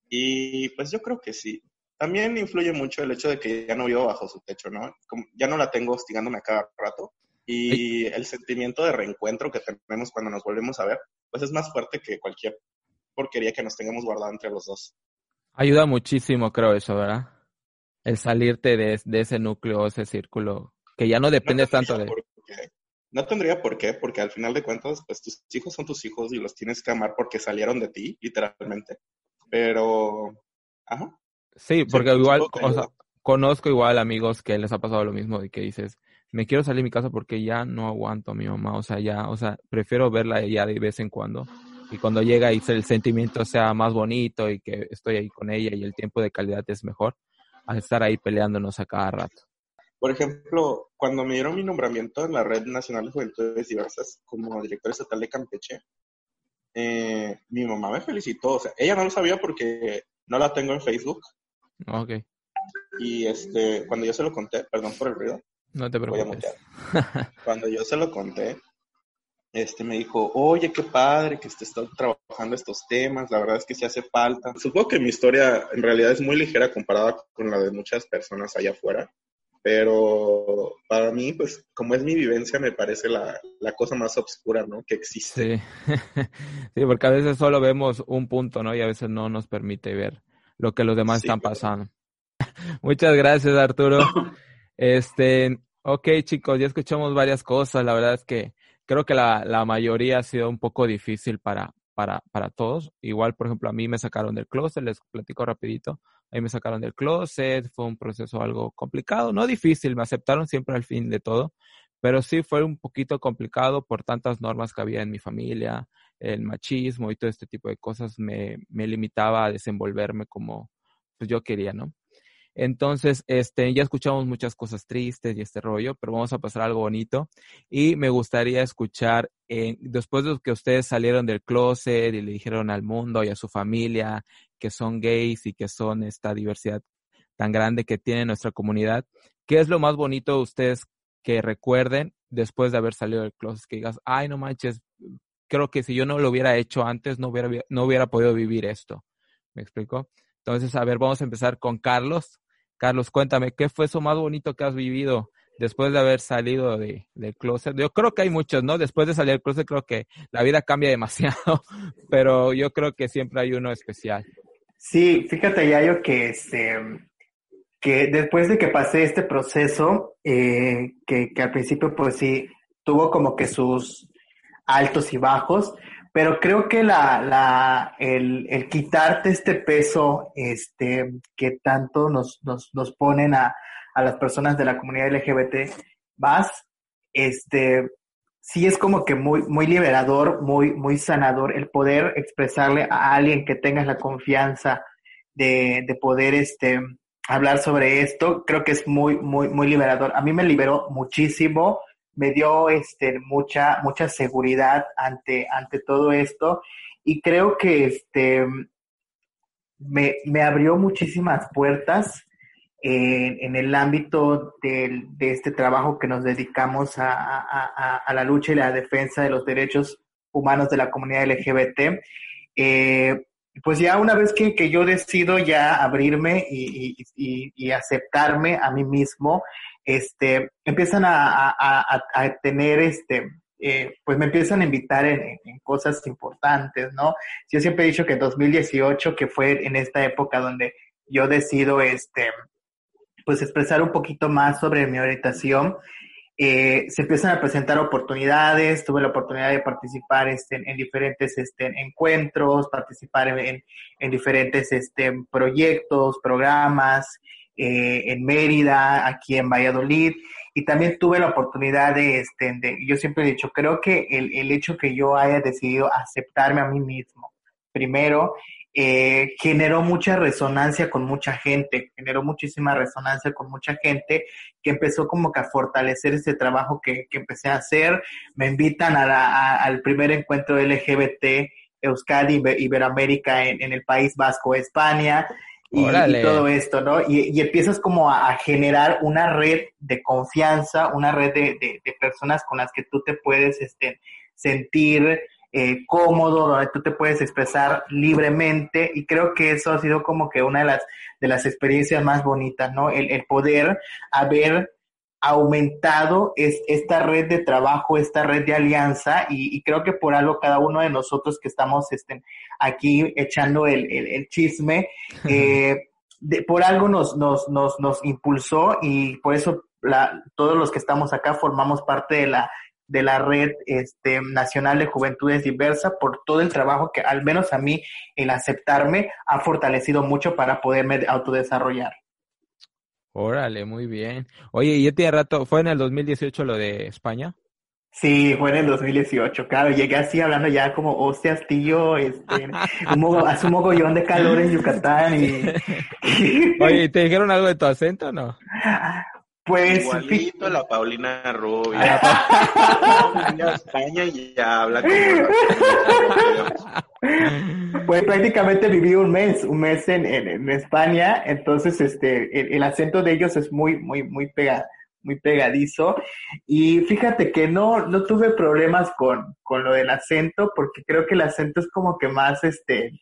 Speaker 7: Y pues yo creo que sí. También influye mucho el hecho de que ya no vivo bajo su techo, ¿no? Como ya no la tengo hostigándome a cada rato. Y el sentimiento de reencuentro que tenemos cuando nos volvemos a ver, pues es más fuerte que cualquier porquería que nos tengamos guardado entre los dos.
Speaker 1: Ayuda muchísimo, creo, eso, ¿verdad? El salirte de, de ese núcleo, ese círculo, que ya no depende tanto de...
Speaker 7: No tendría por qué, porque al final de cuentas, pues tus hijos son tus hijos y los tienes que amar porque salieron de ti, literalmente. Pero, ajá.
Speaker 1: Sí, porque igual, o sea, conozco igual amigos que les ha pasado lo mismo y que dices, me quiero salir de mi casa porque ya no aguanto a mi mamá, o sea, ya, o sea, prefiero verla ya de vez en cuando. Y cuando llega y el sentimiento sea más bonito y que estoy ahí con ella y el tiempo de calidad es mejor, a estar ahí peleándonos a cada rato.
Speaker 7: Por ejemplo, cuando me dieron mi nombramiento en la Red Nacional de Juventudes Diversas como director estatal de Campeche, eh, mi mamá me felicitó. O sea, ella no lo sabía porque no la tengo en Facebook.
Speaker 1: Ok.
Speaker 7: Y este, cuando yo se lo conté, perdón por el ruido.
Speaker 1: No te preocupes.
Speaker 7: cuando yo se lo conté, este me dijo, oye, qué padre que estés trabajando estos temas, la verdad es que sí hace falta. Supongo que mi historia en realidad es muy ligera comparada con la de muchas personas allá afuera, pero para mí, pues, como es mi vivencia, me parece la, cosa más oscura, ¿no? Que existe.
Speaker 1: Sí. sí, porque a veces solo vemos un punto, ¿no? Y a veces no nos permite ver lo que los demás están pasando. Muchas gracias, Arturo. Este, ok, chicos, ya escuchamos varias cosas. La verdad es que creo que la, la mayoría ha sido un poco difícil para, para, para todos. Igual, por ejemplo, a mí me sacaron del closet, les platico rapidito. Ahí me sacaron del closet, fue un proceso algo complicado, no difícil, me aceptaron siempre al fin de todo, pero sí fue un poquito complicado por tantas normas que había en mi familia, el machismo y todo este tipo de cosas me, me limitaba a desenvolverme como pues yo quería, ¿no? Entonces, este, ya escuchamos muchas cosas tristes y este rollo, pero vamos a pasar a algo bonito. Y me gustaría escuchar, eh, después de que ustedes salieron del closet y le dijeron al mundo y a su familia que son gays y que son esta diversidad tan grande que tiene nuestra comunidad, ¿qué es lo más bonito de ustedes que recuerden después de haber salido del closet? Que digas, ay, no manches, creo que si yo no lo hubiera hecho antes, no hubiera, no hubiera podido vivir esto. ¿Me explico? Entonces, a ver, vamos a empezar con Carlos. Carlos, cuéntame, ¿qué fue eso más bonito que has vivido después de haber salido de, del closet? Yo creo que hay muchos, ¿no? Después de salir del closet creo que la vida cambia demasiado, pero yo creo que siempre hay uno especial.
Speaker 3: Sí, fíjate, Yayo, que este, que después de que pasé este proceso, eh, que, que al principio pues sí tuvo como que sus altos y bajos, pero creo que la, la, el, quitarte este peso este, que tanto nos, nos, nos ponen a, a, las personas de la comunidad LGBT más, este, sí es como que muy, muy liberador, muy, muy sanador el poder expresarle a alguien que tengas la confianza de, de poder este, hablar sobre esto. Creo que es muy, muy, muy liberador. A mí me liberó muchísimo me dio este, mucha, mucha seguridad ante, ante todo esto y creo que este, me, me abrió muchísimas puertas en, el ámbito de, este trabajo que nos dedicamos a, a, la lucha y la defensa de los derechos humanos de la comunidad LGBT. Eh, pues ya una vez que, que, yo decido ya abrirme y, y, aceptarme a mí mismo, este, empiezan a, tener, este, eh, pues me empiezan a invitar en, cosas importantes, ¿no? Yo siempre he dicho que en 2018, que fue en esta época donde yo decido, este, pues expresar un poquito más sobre mi orientación, eh, se empiezan a presentar oportunidades, tuve la oportunidad de participar este, en, diferentes este, encuentros, participar en, en diferentes este, proyectos, programas, eh, en Mérida, aquí en Valladolid, y también tuve la oportunidad de, este, de, yo siempre he dicho, creo que el, el hecho que yo haya decidido aceptarme a mí mismo, primero, eh, generó mucha resonancia con mucha gente, generó muchísima resonancia con mucha gente que empezó como que a fortalecer este trabajo que, que empecé a hacer. Me invitan a la, al primer encuentro LGBT Euskadi Iberoamérica en, en el País Vasco, España. Y, y, todo esto, ¿no? Y, y empiezas como a, a, generar una red de confianza, una red de, de, de, personas con las que tú te puedes este, sentir eh, cómodo, donde tú te puedes expresar libremente y creo que eso ha sido como que una de las, de las experiencias más bonitas, ¿no? El, el poder haber aumentado es, esta red de trabajo, esta red de alianza y, creo que por algo cada uno de nosotros que estamos este, aquí echando el, el, chisme, eh, de, por algo nos, nos, nos, nos impulsó y por eso la, todos los que estamos acá formamos parte de la de la red este, nacional de juventudes diversas por todo el trabajo que al menos a mí el aceptarme ha fortalecido mucho para poderme autodesarrollar.
Speaker 1: Órale, muy bien. Oye, ¿y ya tiene rato? ¿Fue en el 2018 lo de España?
Speaker 3: Sí, fue en el 2018, claro, llegué así hablando ya como, hostias, tío, este, un hace un mogollón de calor en Yucatán y...
Speaker 1: Oye, ¿te dijeron algo de tu acento o no?
Speaker 3: Pues.
Speaker 7: Igualito a la Paulina Rubia. a España y ya habla como.
Speaker 3: Pues prácticamente viví un mes, un mes en, en, España, entonces este, el, acento de ellos es muy, muy, muy muy pegadizo. Y fíjate que no, no tuve problemas con, con lo del acento, porque creo que el acento es como que más este,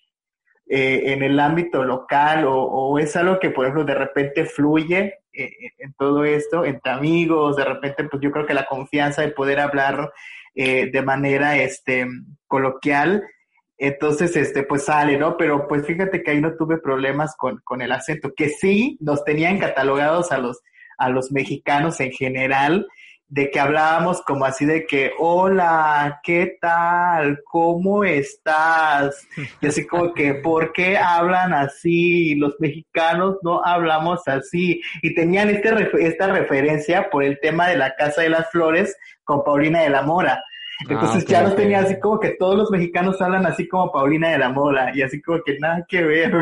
Speaker 3: eh, en el ámbito local o, es algo que, por ejemplo, de repente fluye eh, en todo esto, entre amigos, de repente, pues yo creo que la confianza de poder hablar eh, de manera este, coloquial, entonces, este, pues sale, ¿no? Pero pues fíjate que ahí no tuve problemas con, con el acento, que sí nos tenían catalogados a los, a los mexicanos en general, de que hablábamos como así de que, hola, ¿qué tal? ¿Cómo estás? Y así como que, ¿por qué hablan así? Los mexicanos no hablamos así. Y tenían este, esta referencia por el tema de la Casa de las Flores con Paulina de la Mora. Ah, Entonces ya no tenía así como que todos los mexicanos hablan así como Paulina de la Mora y así como que nada que ver.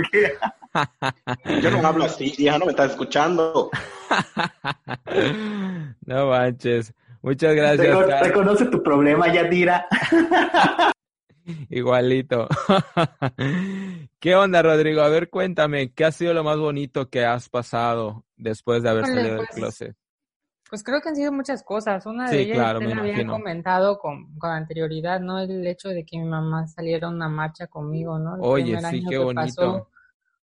Speaker 7: Yo no hablo así, ya no me estás escuchando.
Speaker 1: no manches. Muchas gracias.
Speaker 3: Reconoce tu problema, Yadira.
Speaker 1: Igualito. ¿Qué onda, Rodrigo? A ver, cuéntame, ¿qué ha sido lo más bonito que has pasado después de haber salido del pues, closet?
Speaker 4: Pues creo que han sido muchas cosas. Una de ellas me había comentado con, con, anterioridad, ¿no? El hecho de que mi mamá saliera a una marcha conmigo, ¿no?
Speaker 1: Oye, sí, qué bonito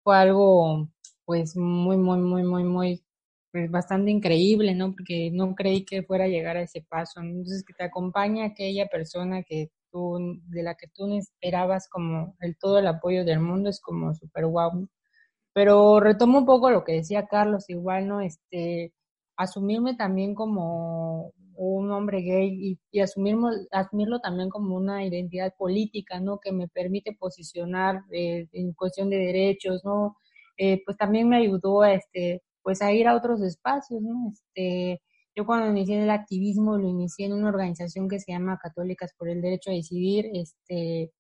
Speaker 4: fue algo pues muy, muy, muy, muy, muy, pues bastante increíble, ¿no? Porque no creí que fuera a llegar a ese paso. Entonces, que te acompaña aquella persona que tú, de la que tú esperabas como el todo el apoyo del mundo es como súper guau. Pero retomo un poco lo que decía Carlos, igual, ¿no? Este, asumirme también como un hombre gay y, asumirlo, asumirlo también como una identidad política, ¿no? Que me permite posicionar eh, en cuestión de derechos, ¿no? Eh, pues también me ayudó a, este, pues a ir a otros espacios, ¿no? Este, yo cuando inicié el activismo lo inicié en una organización que se llama Católicas por el Derecho a Decidir, este,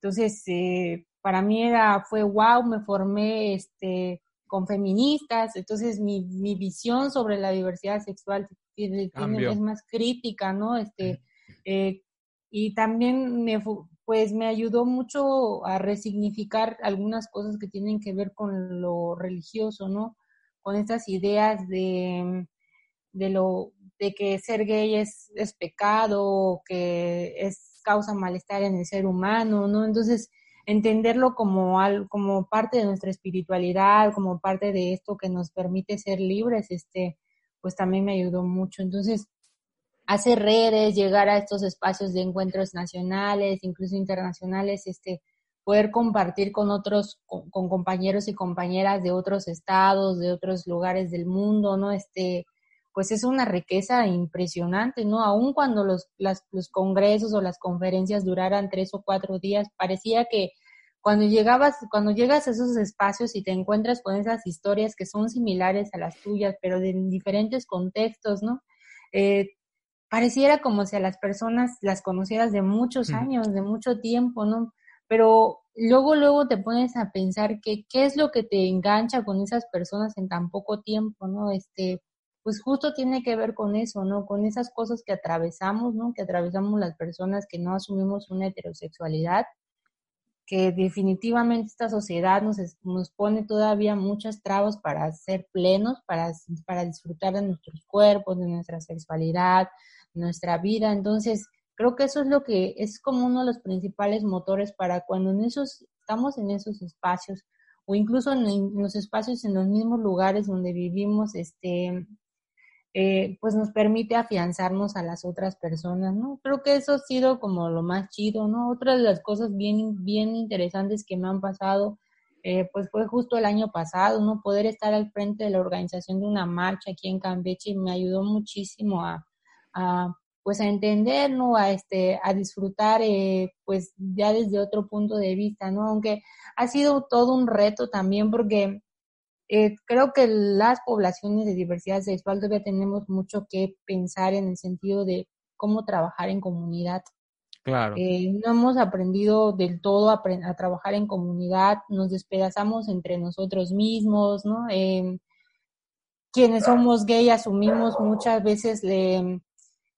Speaker 4: entonces eh, para mí era, fue wow, me formé, este, con feministas, entonces mi, mi visión sobre la diversidad sexual tiene, es más crítica, ¿no? Este, eh, y también me, pues me ayudó mucho a resignificar algunas cosas que tienen que ver con lo religioso, ¿no? Con estas ideas de, de lo de que ser gay es, es pecado, que es causa malestar en el ser humano, ¿no? Entonces, entenderlo como, al, como parte de nuestra espiritualidad, como parte de esto que nos permite ser libres, este, pues también me ayudó mucho. Entonces, hacer redes, llegar a estos espacios de encuentros nacionales, incluso internacionales, este, poder compartir con otros, con, compañeros y compañeras de otros estados, de otros lugares del mundo, ¿no? Este, pues es una riqueza impresionante, ¿no? Aun cuando los, las, los congresos o las conferencias duraran tres o cuatro días, parecía que cuando llegabas, cuando llegas a esos espacios y te encuentras con esas historias que son similares a las tuyas, pero de diferentes contextos, ¿no? Eh, pareciera como si a las personas las conocieras de muchos años, de mucho tiempo, ¿no? Pero luego, luego te pones a pensar que qué es lo que te engancha con esas personas en tan poco tiempo, ¿no? Este, pues justo tiene que ver con eso, ¿no? Con esas cosas que atravesamos, ¿no? Que atravesamos las personas que no asumimos una heterosexualidad que definitivamente esta sociedad nos, nos pone todavía muchas trabas para ser plenos, para, para disfrutar de nuestros cuerpos, de nuestra sexualidad, nuestra vida. Entonces, creo que eso es lo que es como uno de los principales motores para cuando en esos, estamos en esos espacios o incluso en, los espacios, en los mismos lugares donde vivimos, este, eh, pues nos permite afianzarnos a las otras personas, ¿no? Creo que eso ha sido como lo más chido, ¿no? Otra de las cosas bien, bien interesantes que me han pasado, eh, pues fue justo el año pasado, ¿no? Poder estar al frente de la organización de una marcha aquí en Campeche me ayudó muchísimo a, a pues a entender, ¿no? A este, a disfrutar, eh, pues ya desde otro punto de vista, ¿no? Aunque ha sido todo un reto también porque eh, creo que las poblaciones de diversidad sexual todavía tenemos mucho que pensar en el sentido de cómo trabajar en comunidad.
Speaker 1: Claro.
Speaker 4: Eh, no hemos aprendido del todo a, trabajar en comunidad, nos despedazamos entre nosotros mismos, ¿no? Eh, quienes somos gay asumimos muchas veces le,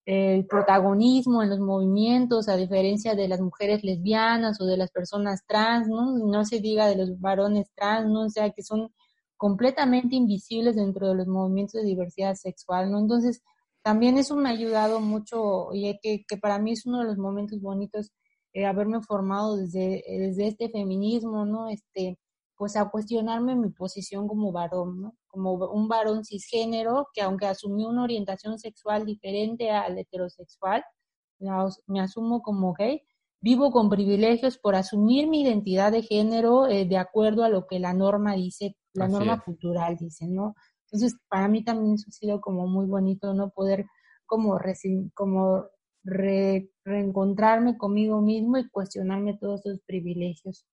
Speaker 4: el protagonismo en los movimientos, a diferencia de las mujeres lesbianas o de las personas trans, ¿no? No se diga de los varones trans, ¿no? O sea, que son completamente invisibles dentro de los movimientos de diversidad sexual, ¿no? Entonces, también eso me ha ayudado mucho y que, para mí es uno de los momentos bonitos eh, haberme formado desde, desde este feminismo, ¿no? Este, pues a cuestionarme mi posición como varón, ¿no? Como un varón cisgénero que aunque asumió una orientación sexual diferente al heterosexual, me asumo como gay, vivo con privilegios por asumir mi identidad de género eh, de acuerdo a lo que la norma dice, la norma cultural dice, ¿no? Entonces, para mí también eso ha sido como muy bonito, ¿no? Poder como, como reencontrarme conmigo mismo y cuestionarme todos esos privilegios.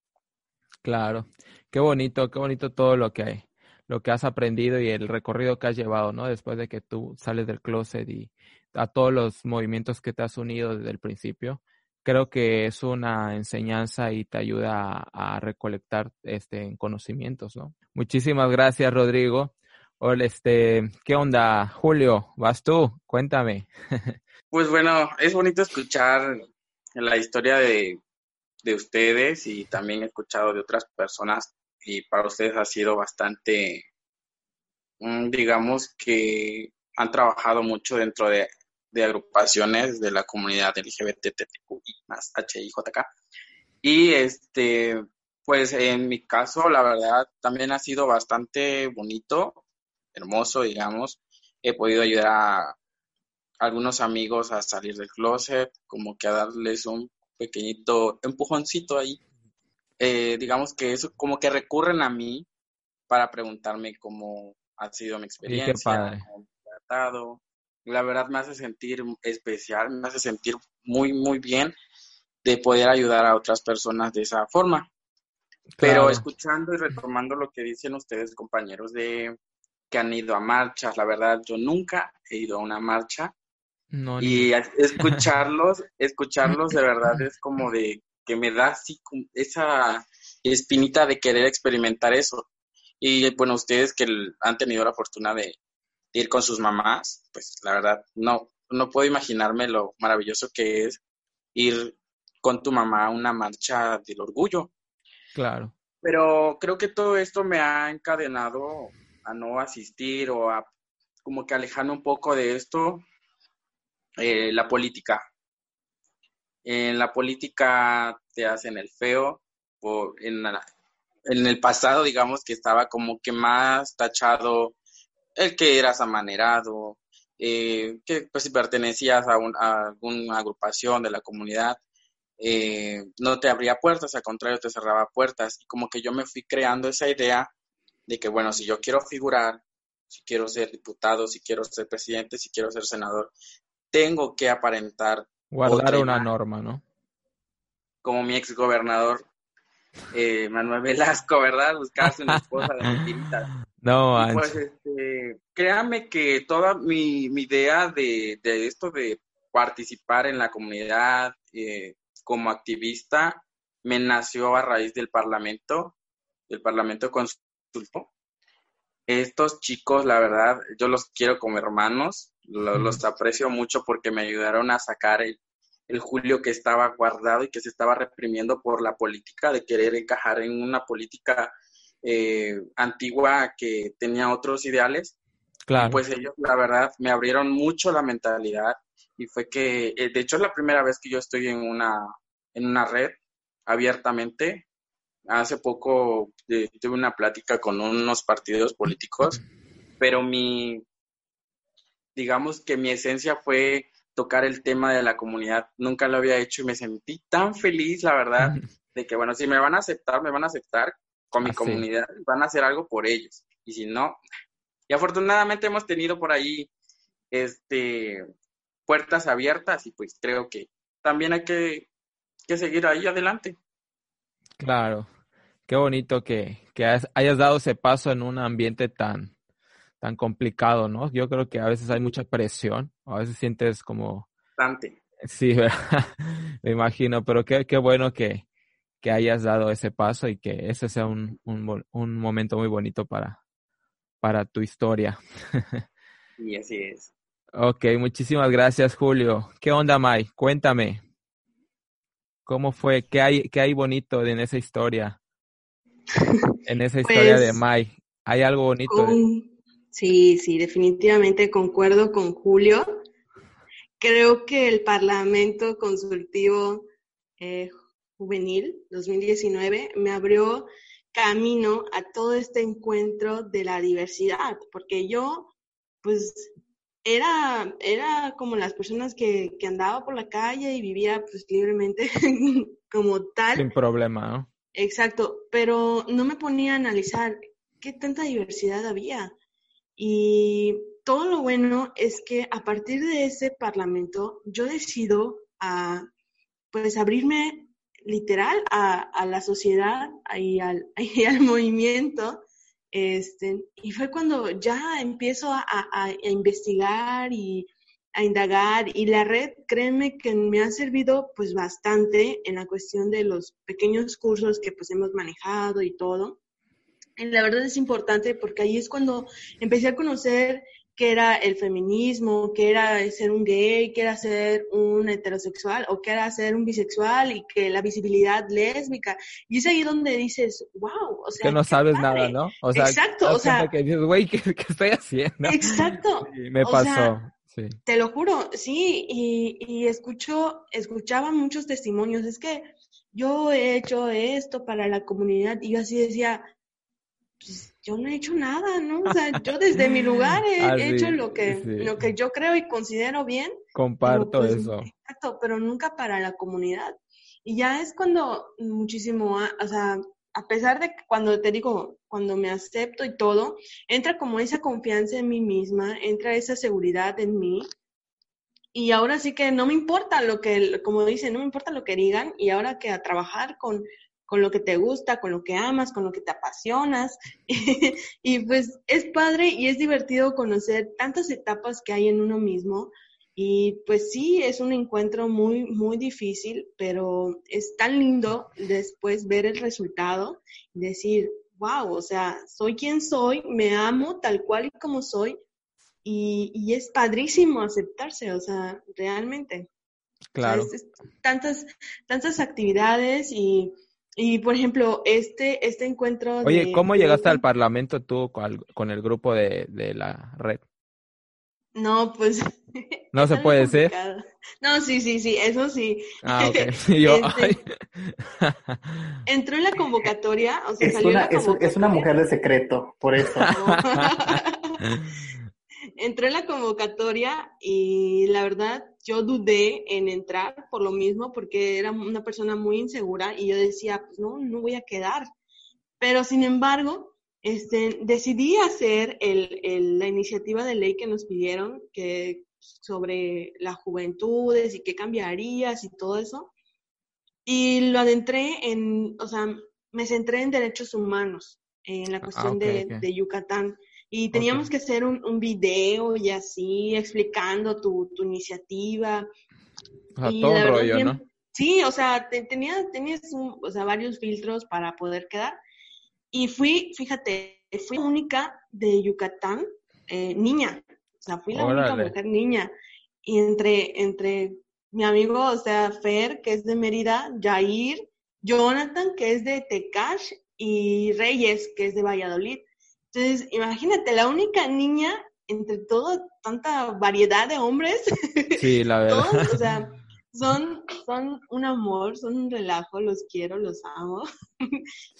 Speaker 1: Claro, qué bonito, qué bonito todo lo que hay, lo que has aprendido y el recorrido que has llevado, ¿no? Después de que tú sales del closet y a todos los movimientos que te has unido desde el principio. Creo que es una enseñanza y te ayuda a, recolectar este conocimientos, ¿no? Muchísimas gracias, Rodrigo. Hola, este, ¿qué onda? Julio, vas tú, cuéntame.
Speaker 5: Pues bueno, es bonito escuchar la historia de de ustedes y también he escuchado de otras personas y para ustedes ha sido bastante, mm, digamos que han trabajado mucho dentro de, agrupaciones de la comunidad LGBTQI más HIJK. Y este, pues en mi caso, la verdad, también ha sido bastante bonito, hermoso, digamos. He podido ayudar a algunos amigos a salir del closet, como que a darles un pequeñito empujoncito ahí. Eh, digamos que eso como que recurren a mí para preguntarme cómo ha sido mi experiencia, cómo tratado. La verdad me hace sentir especial, me hace sentir muy, muy bien de poder ayudar a otras personas de esa forma. Pero escuchando y retomando lo que dicen ustedes, compañeros, de que han ido a marchas, la verdad, yo nunca he ido a una marcha, y escucharlos, escucharlos de verdad es como de que me da así esa espinita de querer experimentar eso. Y bueno, ustedes que han tenido la fortuna de, ir con sus mamás, pues la verdad no, no puedo imaginarme lo maravilloso que es ir con tu mamá a una marcha del orgullo.
Speaker 1: Claro.
Speaker 5: Pero creo que todo esto me ha encadenado a no asistir o a como que alejarme un poco de esto eh, la política. En la política te hacen el feo, o en, en el pasado, digamos que estaba como que más tachado el que eras amanerado, eh, que pues si pertenecías a, alguna agrupación de la comunidad, eh, no te abría puertas, al contrario, te cerraba puertas. Y como que yo me fui creando esa idea de que, bueno, si yo quiero figurar, si quiero ser diputado, si quiero ser presidente, si quiero ser senador, tengo que aparentar.
Speaker 1: Guardar una norma, ¿no?
Speaker 5: Como mi ex gobernador eh, Manuel Velasco, ¿verdad? Buscarse una esposa de mentirita.
Speaker 1: No,
Speaker 5: Pues este, créame que toda mi, idea de, esto de participar en la comunidad eh, como activista me nació a raíz del Parlamento, del Parlamento consultó. Estos chicos, la verdad, yo los quiero como hermanos, los aprecio mucho porque me ayudaron a sacar el, Julio que estaba guardado y que se estaba reprimiendo por la política de querer encajar en una política eh, antigua que tenía otros ideales.
Speaker 1: Claro.
Speaker 5: pues ellos, la verdad, me abrieron mucho la mentalidad y fue que, eh, de hecho es la primera vez que yo estoy en una, en una red abiertamente. Hace poco eh, tuve una plática con unos partidos políticos, pero mi, digamos que mi esencia fue tocar el tema de la comunidad. Nunca lo había hecho y me sentí tan feliz, la verdad, de que, bueno, si me van a aceptar, me van a aceptar con mi comunidad, van a hacer algo por ellos. Y si no, y afortunadamente hemos tenido por ahí este, puertas abiertas y pues creo que también hay que, seguir ahí adelante.
Speaker 1: Claro, qué bonito que, hayas dado ese paso en un ambiente tan, tan complicado, ¿no? Yo creo que a veces hay mucha presión, a veces sientes como...
Speaker 5: Bastante.
Speaker 1: Sí, me imagino, pero qué, qué bueno que, que hayas dado ese paso y que ese sea un, un, un momento muy bonito para, para tu historia.
Speaker 5: y así es.
Speaker 1: Ok, muchísimas gracias, Julio. ¿Qué onda, Mai? Cuéntame. ¿Cómo fue? ¿Qué hay, qué hay bonito en esa historia? En esa historia de pues, Mai. ¿Hay algo bonito?
Speaker 6: Sí, sí, definitivamente concuerdo con Julio. Creo que el Parlamento Consultivo eh, Juvenil 2019 me abrió camino a todo este encuentro de la diversidad, porque yo, pues, era, era como las personas que, que andaba por la calle y vivía pues libremente como tal.
Speaker 1: Sin problema, ¿no?
Speaker 6: Exacto, pero no me ponía a analizar qué tanta diversidad había. Y todo lo bueno es que a partir de ese parlamento yo decido a pues abrirme literal a, a la sociedad y al, al movimiento este, y fue cuando ya empiezo a, a, investigar y a indagar y la red, créeme que me ha servido pues bastante en la cuestión de los pequeños cursos que pues hemos manejado y todo. Y la verdad es importante porque ahí es cuando empecé a conocer qué era el feminismo, qué era ser un gay, qué era ser un heterosexual o qué era ser un bisexual y que la visibilidad lésbica. Y es ahí donde dices, wow, o sea.
Speaker 1: Que no sabes nada, ¿no?
Speaker 6: O sea, exacto, o sea.
Speaker 1: Que dices, güey, ¿qué, estoy haciendo?
Speaker 6: Exacto.
Speaker 1: me pasó. sí.
Speaker 6: Te lo juro, sí, y, y escucho, escuchaba muchos testimonios. Es que yo he hecho esto para la comunidad y yo así decía, pues yo no he hecho nada, ¿no? O sea, yo desde mi lugar he ah, hecho lo que, lo que yo creo y considero bien.
Speaker 1: Comparto pues, eso.
Speaker 6: Exacto, pero nunca para la comunidad. Y ya es cuando muchísimo, o sea, a pesar de que cuando te digo, cuando me acepto y todo, entra como esa confianza en mí misma, entra esa seguridad en mí. Y ahora sí que no me importa lo que, como dicen, no me importa lo que digan, y ahora que a trabajar con con lo que te gusta, con lo que amas, con lo que te apasionas. y pues es padre y es divertido conocer tantas etapas que hay en uno mismo. Y pues sí, es un encuentro muy, muy difícil, pero es tan lindo después ver el resultado y decir, wow, o sea, soy quien soy, me amo tal cual y como soy. Y, y es padrísimo aceptarse, o sea, realmente.
Speaker 1: Claro.
Speaker 6: tantas, tantas actividades y y por ejemplo, este, este encuentro.
Speaker 1: Oye, ¿cómo llegaste al Parlamento tú con, el grupo de, la red?
Speaker 6: No, pues.
Speaker 1: ¿No se puede decir?
Speaker 6: No, sí, sí, sí, eso sí.
Speaker 1: Ah, ok. Yo, este,
Speaker 6: entró en la convocatoria, o sea,
Speaker 3: es
Speaker 6: salió
Speaker 3: una,
Speaker 6: la convocatoria.
Speaker 3: Es, una mujer de secreto, por eso.
Speaker 6: Entró en la convocatoria y la verdad yo dudé en entrar por lo mismo, porque era una persona muy insegura y yo decía, pues no, no voy a quedar. Pero sin embargo, este, decidí hacer el, la iniciativa de ley que nos pidieron, que sobre las juventudes y qué cambiarías y todo eso. Y lo adentré en, o sea, me centré en derechos humanos, en la ah, cuestión de, de Yucatán. Y teníamos que hacer un, un, video y así, explicando tu, tu iniciativa.
Speaker 1: O sea, todo un rollo, ¿no?
Speaker 6: Sí, o sea, tenías, tenías o sea, varios filtros para poder quedar. Y fui, fíjate, fui la única de Yucatán, eh, niña. O sea, fui la única mujer niña. Y entre, entre mi amigo, o sea, Fer, que es de Mérida, Jair, Jonathan, que es de Tecash, y Reyes, que es de Valladolid. Entonces, imagínate, la única niña entre todo, tanta variedad de hombres.
Speaker 1: Sí, la verdad.
Speaker 6: Todos, o sea, son, son un amor, son un relajo, los quiero, los amo.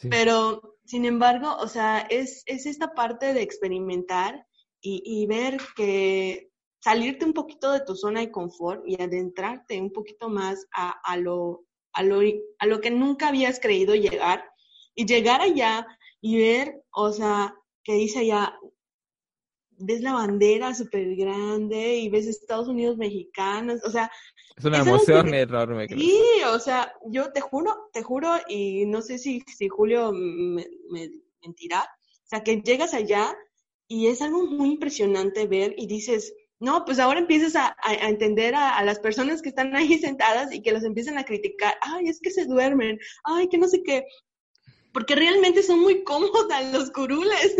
Speaker 6: Pero, sin embargo, o sea, es, es esta parte de experimentar y, y ver que salirte un poquito de tu zona de confort y adentrarte un poquito más a, a, lo, a, lo, a lo que nunca habías creído llegar y llegar allá y ver, o sea, que dice allá, ves la bandera súper grande y ves Estados Unidos mexicanos, o sea...
Speaker 1: Es una emoción enorme.
Speaker 6: Sí, o sea, yo te juro, te juro, y no sé si, si Julio me, me mentirá, o sea, que llegas allá y es algo muy impresionante ver y dices, no, pues ahora empiezas a, a, entender a, a, las personas que están ahí sentadas y que los empiezan a criticar, ay, es que se duermen, ay, que no sé qué, porque realmente son muy cómodas los curules.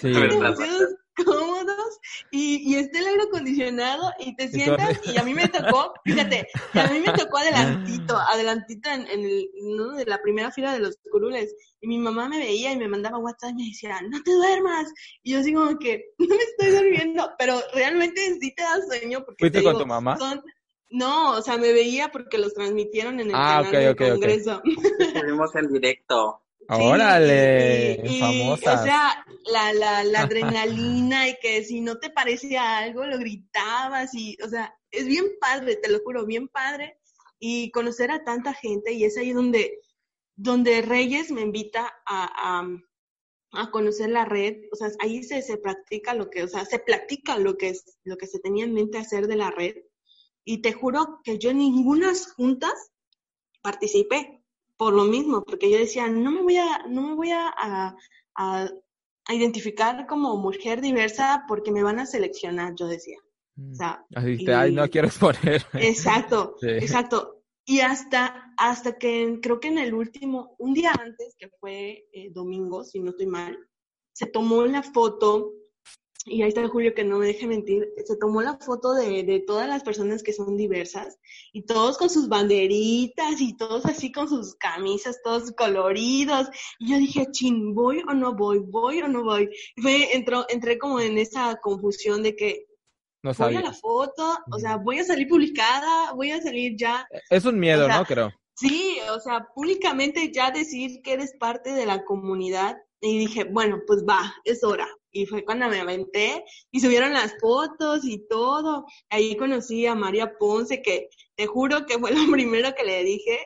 Speaker 6: Sí, demasiados cómodos y, y está el aire acondicionado y te sientas y a mí me tocó, fíjate, a mí me tocó adelantito, adelantito en, en el, ¿no? de la primera fila de los curules y mi mamá me veía y me mandaba WhatsApp y me decía, no te duermas. Y yo así como que, no me estoy durmiendo, pero realmente sí te da sueño porque...
Speaker 1: ¿Fuiste
Speaker 6: te
Speaker 1: con
Speaker 6: digo,
Speaker 1: tu mamá?
Speaker 6: Son, no, o sea, me veía porque los transmitieron en el
Speaker 1: ah,
Speaker 6: canal
Speaker 1: okay,
Speaker 6: del
Speaker 1: okay,
Speaker 6: Congreso.
Speaker 5: Estuvimos en directo.
Speaker 6: Sí,
Speaker 1: Órale,
Speaker 6: y,
Speaker 1: famosa.
Speaker 6: O sea, la, la, la adrenalina y que si no te parecía algo, lo gritabas y, o sea, es bien padre, te lo juro, bien padre. Y conocer a tanta gente y es ahí donde, donde Reyes me invita a, a, a conocer la red, o sea, ahí se, se practica lo que, o sea, se platica lo que, es, lo que se tenía en mente hacer de la red. Y te juro que yo en ninguna juntas participé por lo mismo, porque yo decía, no me voy a, no me voy a, a, a, a identificar como mujer diversa porque me van a seleccionar, yo decía. O sea,
Speaker 1: Así te, ay, no quiero exponer.
Speaker 6: Exacto,
Speaker 1: Sí.
Speaker 6: exacto. Y hasta, hasta que creo que en el último, un día antes, que fue eh, domingo, si no estoy mal, se tomó la foto, y ahí está Julio que no me deje mentir, se tomó la foto de, de todas las personas que son diversas, y todos con sus banderitas, y todos así con sus camisas, todos coloridos, y yo dije, chin, ¿voy o no voy? ¿Voy o no voy? Y fue, entró, entré como en esa confusión de que,
Speaker 1: No
Speaker 6: voy a la foto, o sea, voy a salir publicada, voy a salir ya.
Speaker 1: Es un miedo,
Speaker 6: o sea,
Speaker 1: ¿no? Creo.
Speaker 6: Sí, o sea, públicamente ya decir que eres parte de la comunidad. Y dije, bueno, pues va, es hora. Y fue cuando me aventé y subieron las fotos y todo. Ahí conocí a María Ponce, que te juro que fue lo primero que le dije.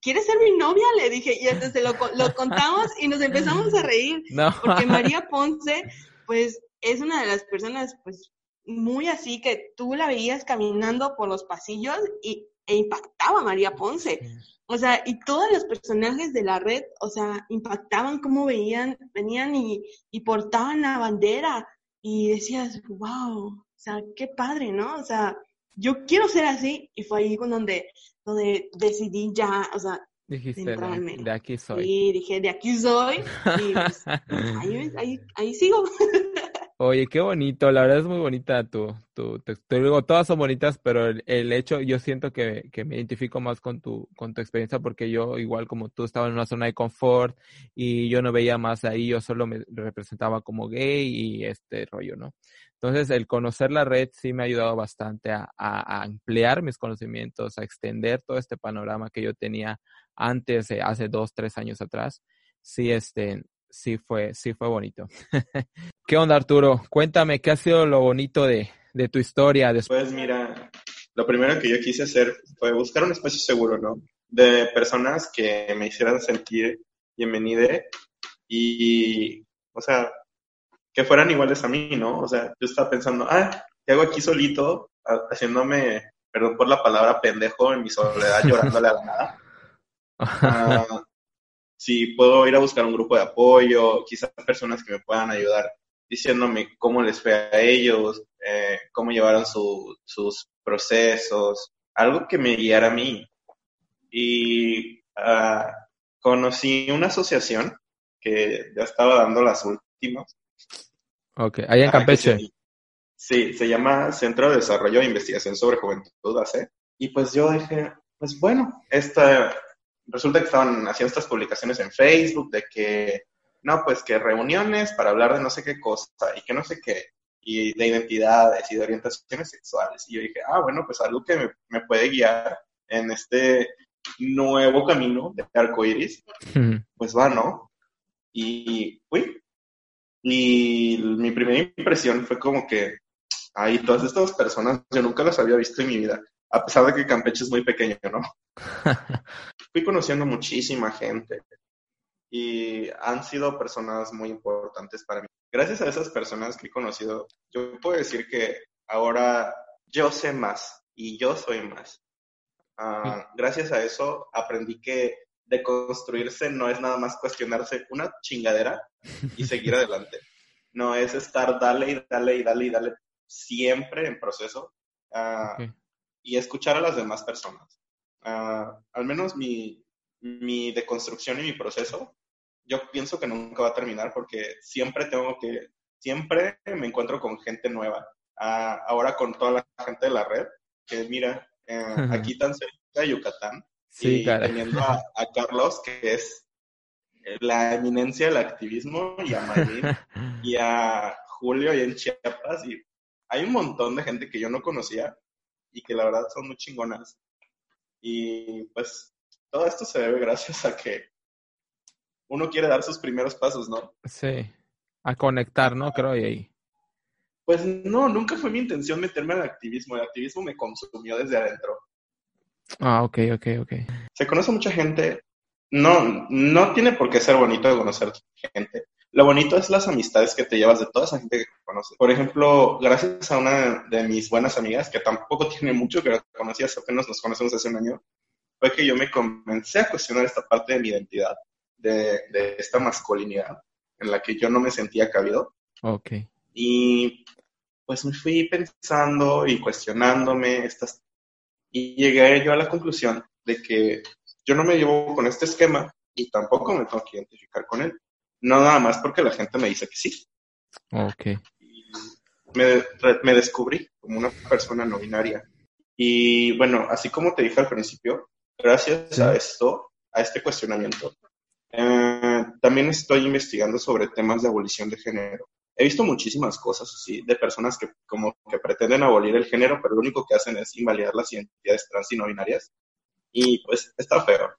Speaker 6: ¿Quieres ser mi novia? Le dije, y entonces lo, lo contamos y nos empezamos a reír.
Speaker 1: No.
Speaker 6: Porque María Ponce, pues, es una de las personas, pues, muy así que tú la veías caminando por los pasillos y, e impactaba a María Ponce. O sea, y todos los personajes de la red, o sea, impactaban cómo veían, venían y, y portaban la bandera y decías, wow, o sea, qué padre, ¿no? O sea, yo quiero ser así y fue ahí con donde, donde decidí ya, o sea,
Speaker 1: Dijiste,
Speaker 6: centrarme.
Speaker 1: de aquí soy.
Speaker 6: y dije, de aquí soy y pues, ahí, ahí, ahí sigo.
Speaker 1: Oye, qué bonito, la verdad es muy bonita tu, tu, tu, te todas son bonitas, pero el, hecho, yo siento que, que me identifico más con tu, con tu experiencia porque yo, igual como tú, estaba en una zona de confort y yo no veía más ahí, yo solo me representaba como gay y este rollo, ¿no? Entonces, el conocer la red sí me ha ayudado bastante a, a, a ampliar mis conocimientos, a extender todo este panorama que yo tenía antes, eh, hace dos, tres años atrás. Sí, este, sí fue, sí fue bonito. ¿Qué onda, Arturo? Cuéntame, ¿qué ha sido lo bonito de, de tu historia? Después?
Speaker 7: Pues mira, lo primero que yo quise hacer fue buscar un espacio seguro, ¿no? De personas que me hicieran sentir bienvenida y, o sea, que fueran iguales a mí, ¿no? O sea, yo estaba pensando, ah, ¿qué hago aquí solito? Haciéndome, perdón por la palabra pendejo, en mi soledad, llorándole a la nada. Uh, si puedo ir a buscar un grupo de apoyo, quizás personas que me puedan ayudar diciéndome cómo les fue a ellos, eh, cómo llevaron su, sus procesos, algo que me guiara a mí. Y uh, conocí una asociación que ya estaba dando las últimas.
Speaker 1: Ok, allá en Campeche.
Speaker 7: Se, sí, se llama Centro de Desarrollo e Investigación sobre Juventud. Y pues yo dije, pues bueno, esta, resulta que estaban haciendo estas publicaciones en Facebook de que, no, pues que reuniones para hablar de no sé qué cosa y que no sé qué. y de identidades y de orientaciones sexuales. Y yo dije, ah, bueno, pues algo que me, me puede guiar en este nuevo camino de arcoiris, pues va, ¿no? Y fui. Y mi primera impresión fue como que, ay, todas estas personas, yo nunca las había visto en mi vida, a pesar de que Campeche es muy pequeño, ¿no? fui conociendo muchísima gente y han sido personas muy importantes para mí. Gracias a esas personas que he conocido, yo puedo decir que ahora yo sé más y yo soy más. Ah, gracias a eso aprendí que deconstruirse no es nada más cuestionarse una chingadera y seguir adelante. No es estar dale y dale y dale y dale siempre en proceso ah, y escuchar a las demás personas. Ah, al menos mi, mi deconstrucción y mi proceso, yo pienso que nunca va a terminar porque siempre tengo que, siempre me encuentro con gente nueva. ahora con toda la gente de la red, que mira, eh, aquí tan cerca de Yucatán. y teniendo a, Carlos, que es la eminencia del activismo, y a Marín, y a Julio, y en Chiapas, y hay un montón de gente que yo no conocía y que la verdad son muy chingonas. Y pues todo esto se debe gracias a que uno quiere dar sus primeros pasos, ¿no?
Speaker 1: Sí, a conectar, ¿no? Creo y ahí.
Speaker 7: Pues no, nunca fue mi intención meterme al activismo. El activismo me consumió desde adentro.
Speaker 1: Ah, ok, ok, ok.
Speaker 7: Se conoce mucha gente. No, no tiene por qué ser bonito de conocer gente. Lo bonito es las amistades que te llevas de toda esa gente que conoces. Por ejemplo, gracias a una de mis buenas amigas, que tampoco tiene mucho, que la conocí hace apenas nos conocemos hace un año, fue que yo me comencé a cuestionar esta parte de mi identidad, de, de esta masculinidad en la que yo no me sentía cabido.
Speaker 1: Ok.
Speaker 7: Y pues me fui pensando y cuestionándome estas y llegué yo a la conclusión de que yo no me llevo con este esquema y tampoco me tengo que identificar con él. No nada más porque la gente me dice que sí.
Speaker 1: Ok.
Speaker 7: me, me descubrí como una persona no binaria. Y bueno, así como te dije al principio, gracias a esto, a este cuestionamiento, eh, también estoy investigando sobre temas de abolición de género he visto muchísimas cosas así de personas que como que pretenden abolir el género, pero lo único que hacen es invalidar las identidades trans y no binarias. Y pues está feo.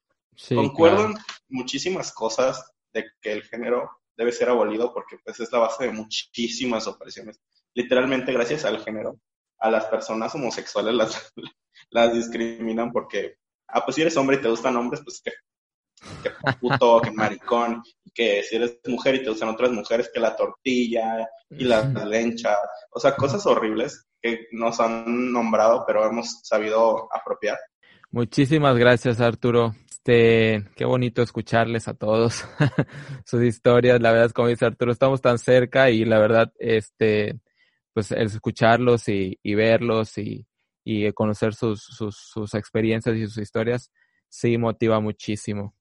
Speaker 7: Concuerdo en muchísimas cosas de que el género debe ser abolido porque pues es la base de muchísimas opresiones. Literalmente gracias al género, a las personas homosexuales las, las discriminan porque, ah, pues si eres hombre y te gustan hombres, pues que que puto, que maricón, que si eres mujer y te usan otras mujeres, que la tortilla y las lenchas, o sea, cosas horribles que nos han nombrado, pero hemos sabido apropiar.
Speaker 1: Muchísimas gracias, Arturo. Este, qué bonito escucharles a todos sus historias. La verdad, es como dice Arturo, estamos tan cerca y la verdad, este, pues el escucharlos y, verlos y, y conocer sus, sus, sus experiencias y sus historias sí motiva muchísimo.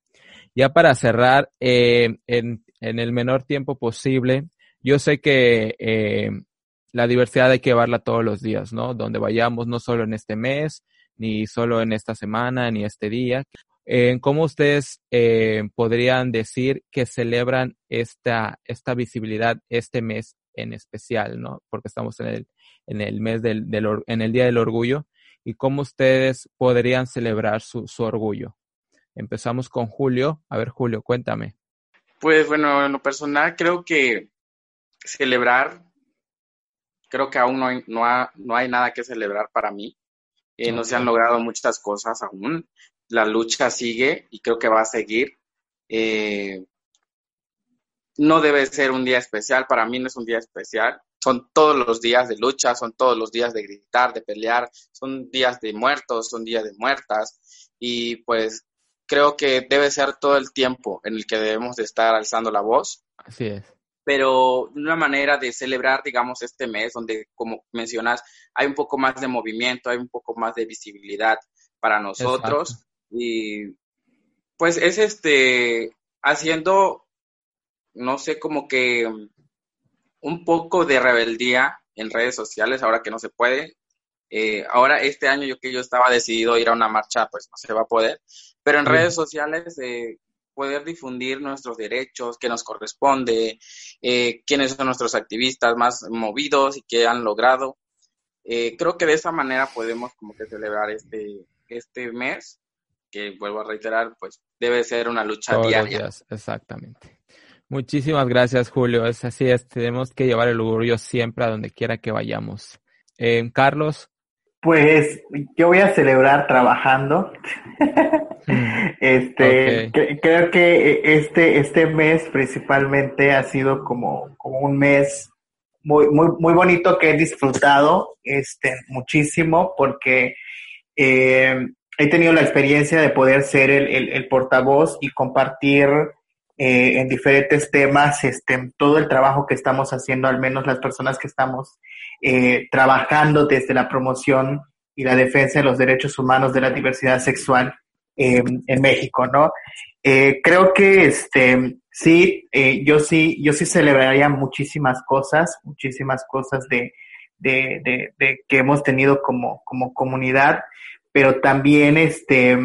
Speaker 1: Ya para cerrar, eh, en, el menor tiempo posible, yo sé que eh, la diversidad hay que llevarla todos los días, ¿no? Donde vayamos, no solo en este mes, ni solo en esta semana, ni este día. Eh, ¿Cómo ustedes podrían decir que celebran esta, esta visibilidad este mes en especial, ¿no? Porque estamos en el, en el mes del, del, en el Día del Orgullo. ¿Y cómo ustedes podrían celebrar su, su orgullo? Empezamos con Julio. A ver, Julio, cuéntame.
Speaker 5: Pues bueno, en lo personal creo que celebrar, creo que aún no hay, no, hay nada que celebrar para mí. Eh, no se han logrado muchas cosas aún. La lucha sigue y creo que va a seguir. Eh, no debe ser un día especial, para mí no es un día especial. Son todos los días de lucha, son todos los días de gritar, de pelear, son días de muertos, son días de muertas. Y pues creo que debe ser todo el tiempo en el que debemos de estar alzando la voz.
Speaker 1: Así es.
Speaker 5: Pero una manera de celebrar, digamos, este mes, donde, como mencionas, hay un poco más de movimiento, hay un poco más de visibilidad para nosotros. Y pues es este, haciendo, no sé, como que un poco de rebeldía en redes sociales, ahora que no se puede, eh, ahora, este año yo que yo estaba decidido ir a una marcha, pues no se va a poder, pero en redes sociales, eh, poder difundir nuestros derechos, qué nos corresponde, eh, quiénes son nuestros activistas más movidos y qué han logrado. Eh, creo que de esa manera podemos como que celebrar este, este mes, que vuelvo a reiterar, pues debe ser una lucha diaria.
Speaker 1: exactamente. Muchísimas gracias, Julio. Es así, es, tenemos que llevar el orgullo siempre a donde quiera que vayamos. Eh, Carlos.
Speaker 3: Pues yo voy a celebrar trabajando. Mm, este, creo que este, este mes principalmente ha sido como, como un mes muy, muy, muy bonito que he disfrutado este, muchísimo porque eh, he tenido la experiencia de poder ser el, el, portavoz y compartir eh, en diferentes temas este, todo el trabajo que estamos haciendo, al menos las personas que estamos eh, trabajando desde la promoción y la defensa de los derechos humanos de la diversidad sexual en México, ¿no? creo que este, sí, eh, yo sí, yo sí celebraría muchísimas cosas, muchísimas cosas de, de, de, que hemos tenido como, como comunidad, pero también, este,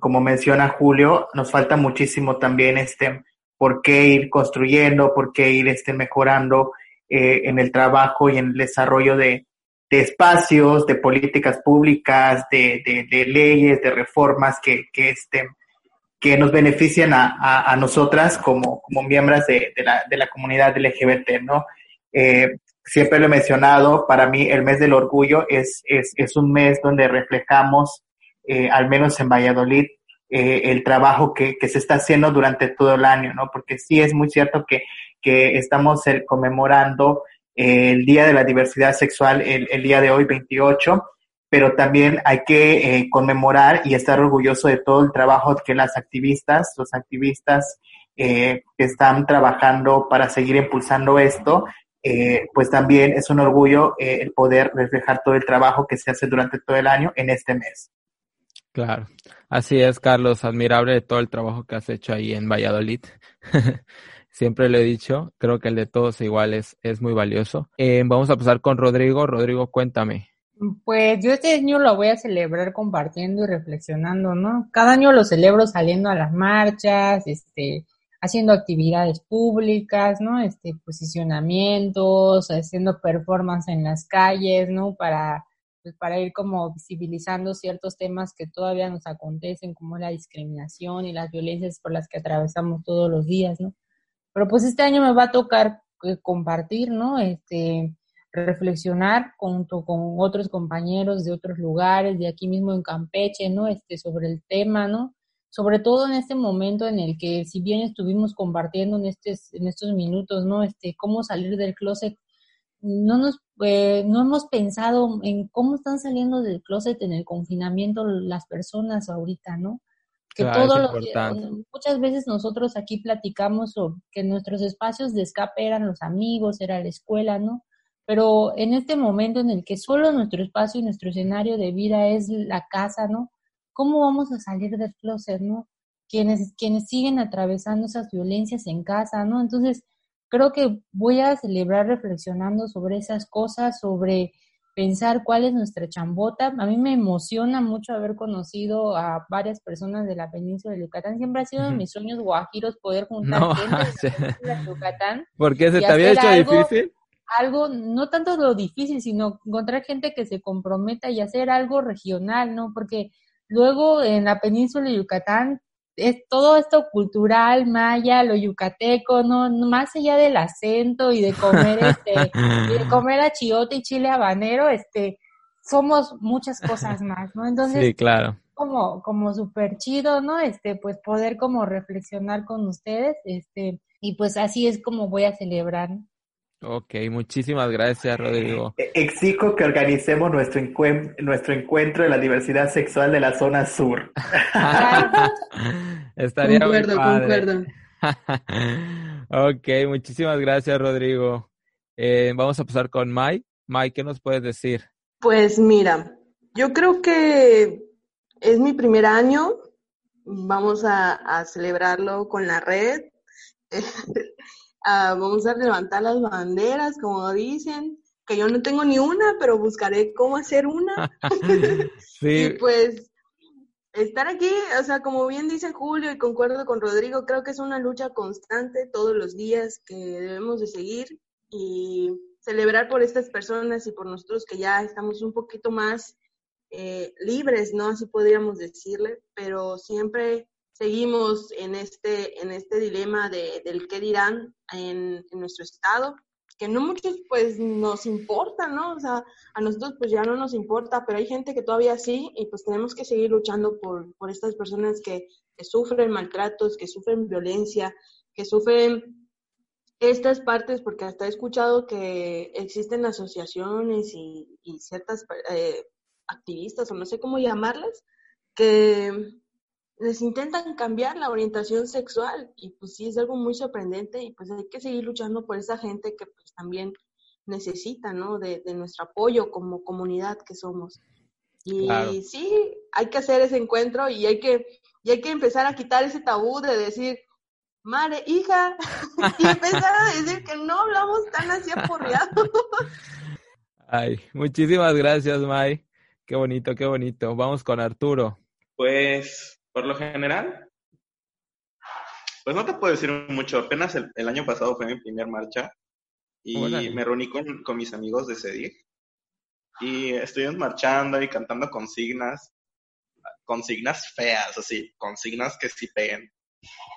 Speaker 3: como menciona Julio, nos falta muchísimo también, este, por qué ir construyendo, por qué ir, este, mejorando eh, en el trabajo y en el desarrollo de, de espacios, de políticas públicas, de, de, de leyes, de reformas que, que, este, que nos benefician a, a, nosotras como, como miembros de, de, la, de la comunidad LGBT, ¿no? Eh, siempre lo he mencionado, para mí el mes del orgullo es, es, es un mes donde reflejamos, eh, al menos en Valladolid, eh, el trabajo que, que, se está haciendo durante todo el año, ¿no? Porque sí es muy cierto que, que estamos conmemorando el Día de la Diversidad Sexual el, día de hoy, 28, pero también hay que eh, conmemorar y estar orgulloso de todo el trabajo que las activistas, los activistas eh, que están trabajando para seguir impulsando esto, eh, pues también es un orgullo el poder reflejar todo el trabajo que se hace durante todo el año en este mes.
Speaker 1: Claro, así es, Carlos, admirable todo el trabajo que has hecho ahí en Valladolid. Siempre lo he dicho, creo que el de todos igual es, muy valioso. vamos a pasar con Rodrigo. Rodrigo, cuéntame.
Speaker 4: Pues yo este año lo voy a celebrar compartiendo y reflexionando, ¿no? Cada año lo celebro saliendo a las marchas, este, haciendo actividades públicas, ¿no? Este, posicionamientos, haciendo performance en las calles, ¿no? Para, pues para ir como visibilizando ciertos temas que todavía nos acontecen, como la discriminación y las violencias por las que atravesamos todos los días, ¿no? Pero pues este año me va a tocar eh, compartir, ¿no? Este, reflexionar junto con otros compañeros de otros lugares, de aquí mismo en Campeche, ¿no? Este, sobre el tema, ¿no? Sobre todo en este momento en el que, si bien estuvimos compartiendo en, estos, en estos minutos, ¿no? Este, cómo salir del closet, no nos, eh, no hemos pensado en cómo están saliendo del closet en el confinamiento las personas ahorita, ¿no? Que todo lo muchas veces nosotros aquí platicamos sobre que nuestros espacios de escape eran los amigos, era la escuela, ¿no? pero en este momento en el que solo nuestro espacio y nuestro escenario de vida es la casa, ¿no? ¿Cómo vamos a salir del closet, ¿no? Quienes, quienes siguen atravesando esas violencias en casa, ¿no? Entonces, creo que voy a celebrar reflexionando sobre esas cosas, sobre pensar cuál es nuestra chambota. A mí me emociona mucho haber conocido a varias personas de la península de Yucatán. Siempre ha sido mis sueños guajiros poder juntar gente de Yucatán.
Speaker 1: ¿Por qué se te había hecho difícil?
Speaker 4: algo, no tanto lo difícil, sino encontrar gente que se comprometa y hacer algo regional, ¿no? Porque luego en la península de Yucatán es todo esto cultural, maya, lo yucateco, ¿no? Más allá del acento y de comer este, y de comer achiote y chile habanero, este, somos muchas cosas más, ¿no? Entonces,
Speaker 1: sí, claro.
Speaker 4: como, como súper chido, ¿no? Este, pues poder como reflexionar con ustedes, este, y pues así es como voy a celebrar.
Speaker 1: Ok, muchísimas gracias, Rodrigo.
Speaker 3: E-, exijo que organicemos nuestro, nuestro encuentro de la diversidad sexual de la zona sur.
Speaker 1: Estaría concuerdo, concuerdo. ok, muchísimas gracias, Rodrigo. Eh, vamos a pasar con Mike. Mike, ¿qué nos puedes decir?
Speaker 6: Pues mira, yo creo que es mi primer año. Vamos a, a celebrarlo con la red. vamos a levantar las banderas, como dicen, que yo no tengo ni una, pero buscaré cómo hacer una. sí. y pues estar aquí, o sea, como bien dice Julio y concuerdo con Rodrigo, creo que es una lucha constante todos los días que debemos de seguir y celebrar por estas personas y por nosotros que ya estamos un poquito más eh, libres, ¿no? Así podríamos decirle, pero siempre seguimos en este, en este dilema de, del qué dirán en, nuestro estado que no muchos pues nos importa, ¿no? O sea, a nosotros pues ya no nos importa, pero hay gente que todavía sí y pues tenemos que seguir luchando por, por estas personas que, sufren maltratos, que sufren violencia, que sufren estas partes, porque hasta he escuchado que existen asociaciones y, y ciertas eh, activistas, o no sé cómo llamarlas, que les intentan cambiar la orientación sexual y pues sí es algo muy sorprendente y pues hay que seguir luchando por esa gente que pues también necesita, ¿no? De, de nuestro apoyo como comunidad que somos. Y sí, hay que hacer ese encuentro y hay que, y hay que empezar a quitar ese tabú de decir, madre, hija, y empezar a decir que no hablamos tan así aporreado.
Speaker 1: Ay, muchísimas gracias, May. Qué bonito, qué bonito. Vamos con Arturo.
Speaker 7: Pues por lo general, pues no te puedo decir mucho. Apenas el, año pasado fue mi primer marcha y me reuní con, con, mis amigos de CEDIG y estuvimos marchando y cantando consignas, consignas feas, así, consignas que sí peguen.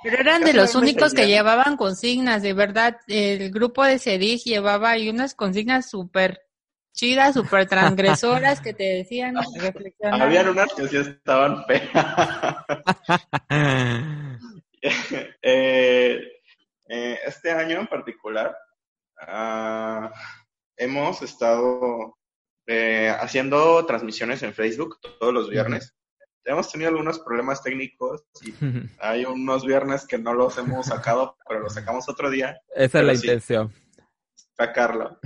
Speaker 4: Pero eran de los únicos que llevaban consignas, de verdad. El grupo de CEDIG llevaba ahí unas consignas súper chidas, súper transgresoras que te decían
Speaker 7: reflexionar. Habían unas que sí estaban feas. Eh, eh, este año en particular uh, hemos estado eh, haciendo transmisiones en Facebook todos los viernes. Hemos tenido algunos problemas técnicos y hay unos viernes que no los hemos sacado, pero los sacamos otro día.
Speaker 1: Esa es la intención.
Speaker 7: Sacarlo.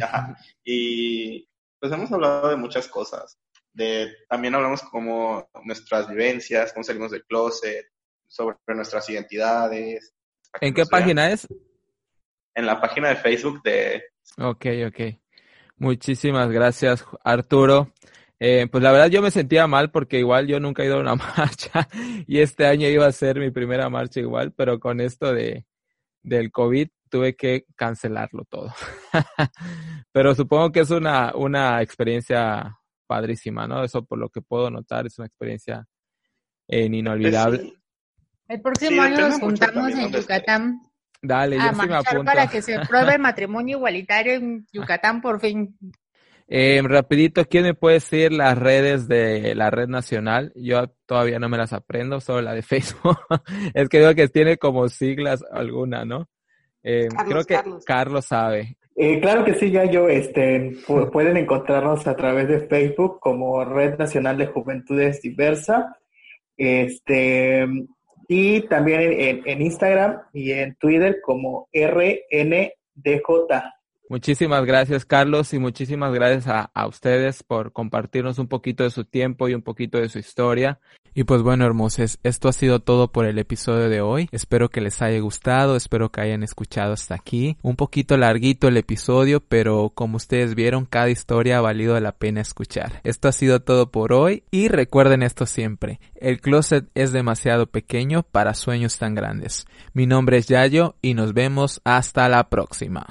Speaker 7: Y pues hemos hablado de muchas cosas. De, también hablamos como nuestras vivencias, cómo salimos del closet, sobre nuestras identidades.
Speaker 1: ¿En qué página es?
Speaker 7: En la página de Facebook de...
Speaker 1: Ok, ok. Muchísimas gracias, Arturo. Eh, pues la verdad yo me sentía mal porque igual yo nunca he ido a una marcha y este año iba a ser mi primera marcha igual, pero con esto de del COVID tuve que cancelarlo todo. Pero supongo que es una, una experiencia padrísima, ¿no? Eso por lo que puedo notar es una experiencia eh, inolvidable.
Speaker 4: El próximo año nos juntamos en Yucatán.
Speaker 1: Dale, yo sí me apunto.
Speaker 4: Para que se pruebe el matrimonio igualitario en Yucatán por fin.
Speaker 1: Eh, rapidito, ¿quién me puede decir las redes de la red nacional? Yo todavía no me las aprendo, solo la de Facebook. es que digo que tiene como siglas alguna, ¿no? Eh, creo que Carlos, sabe.
Speaker 3: Eh, claro que sí, ya yo, este, pueden encontrarnos a través de Facebook como Red Nacional de Juventudes Diversa, este, y también en, en Instagram y en Twitter como RNDJ.
Speaker 1: Muchísimas gracias, Carlos, y muchísimas gracias a, a, ustedes por compartirnos un poquito de su tiempo y un poquito de su historia. Y pues bueno, hermosos, esto ha sido todo por el episodio de hoy. Espero que les haya gustado, espero que hayan escuchado hasta aquí. Un poquito larguito el episodio, pero como ustedes vieron, cada historia ha valido la pena escuchar. Esto ha sido todo por hoy y recuerden esto siempre. El closet es demasiado pequeño para sueños tan grandes. Mi nombre es Yayo y nos vemos hasta la próxima.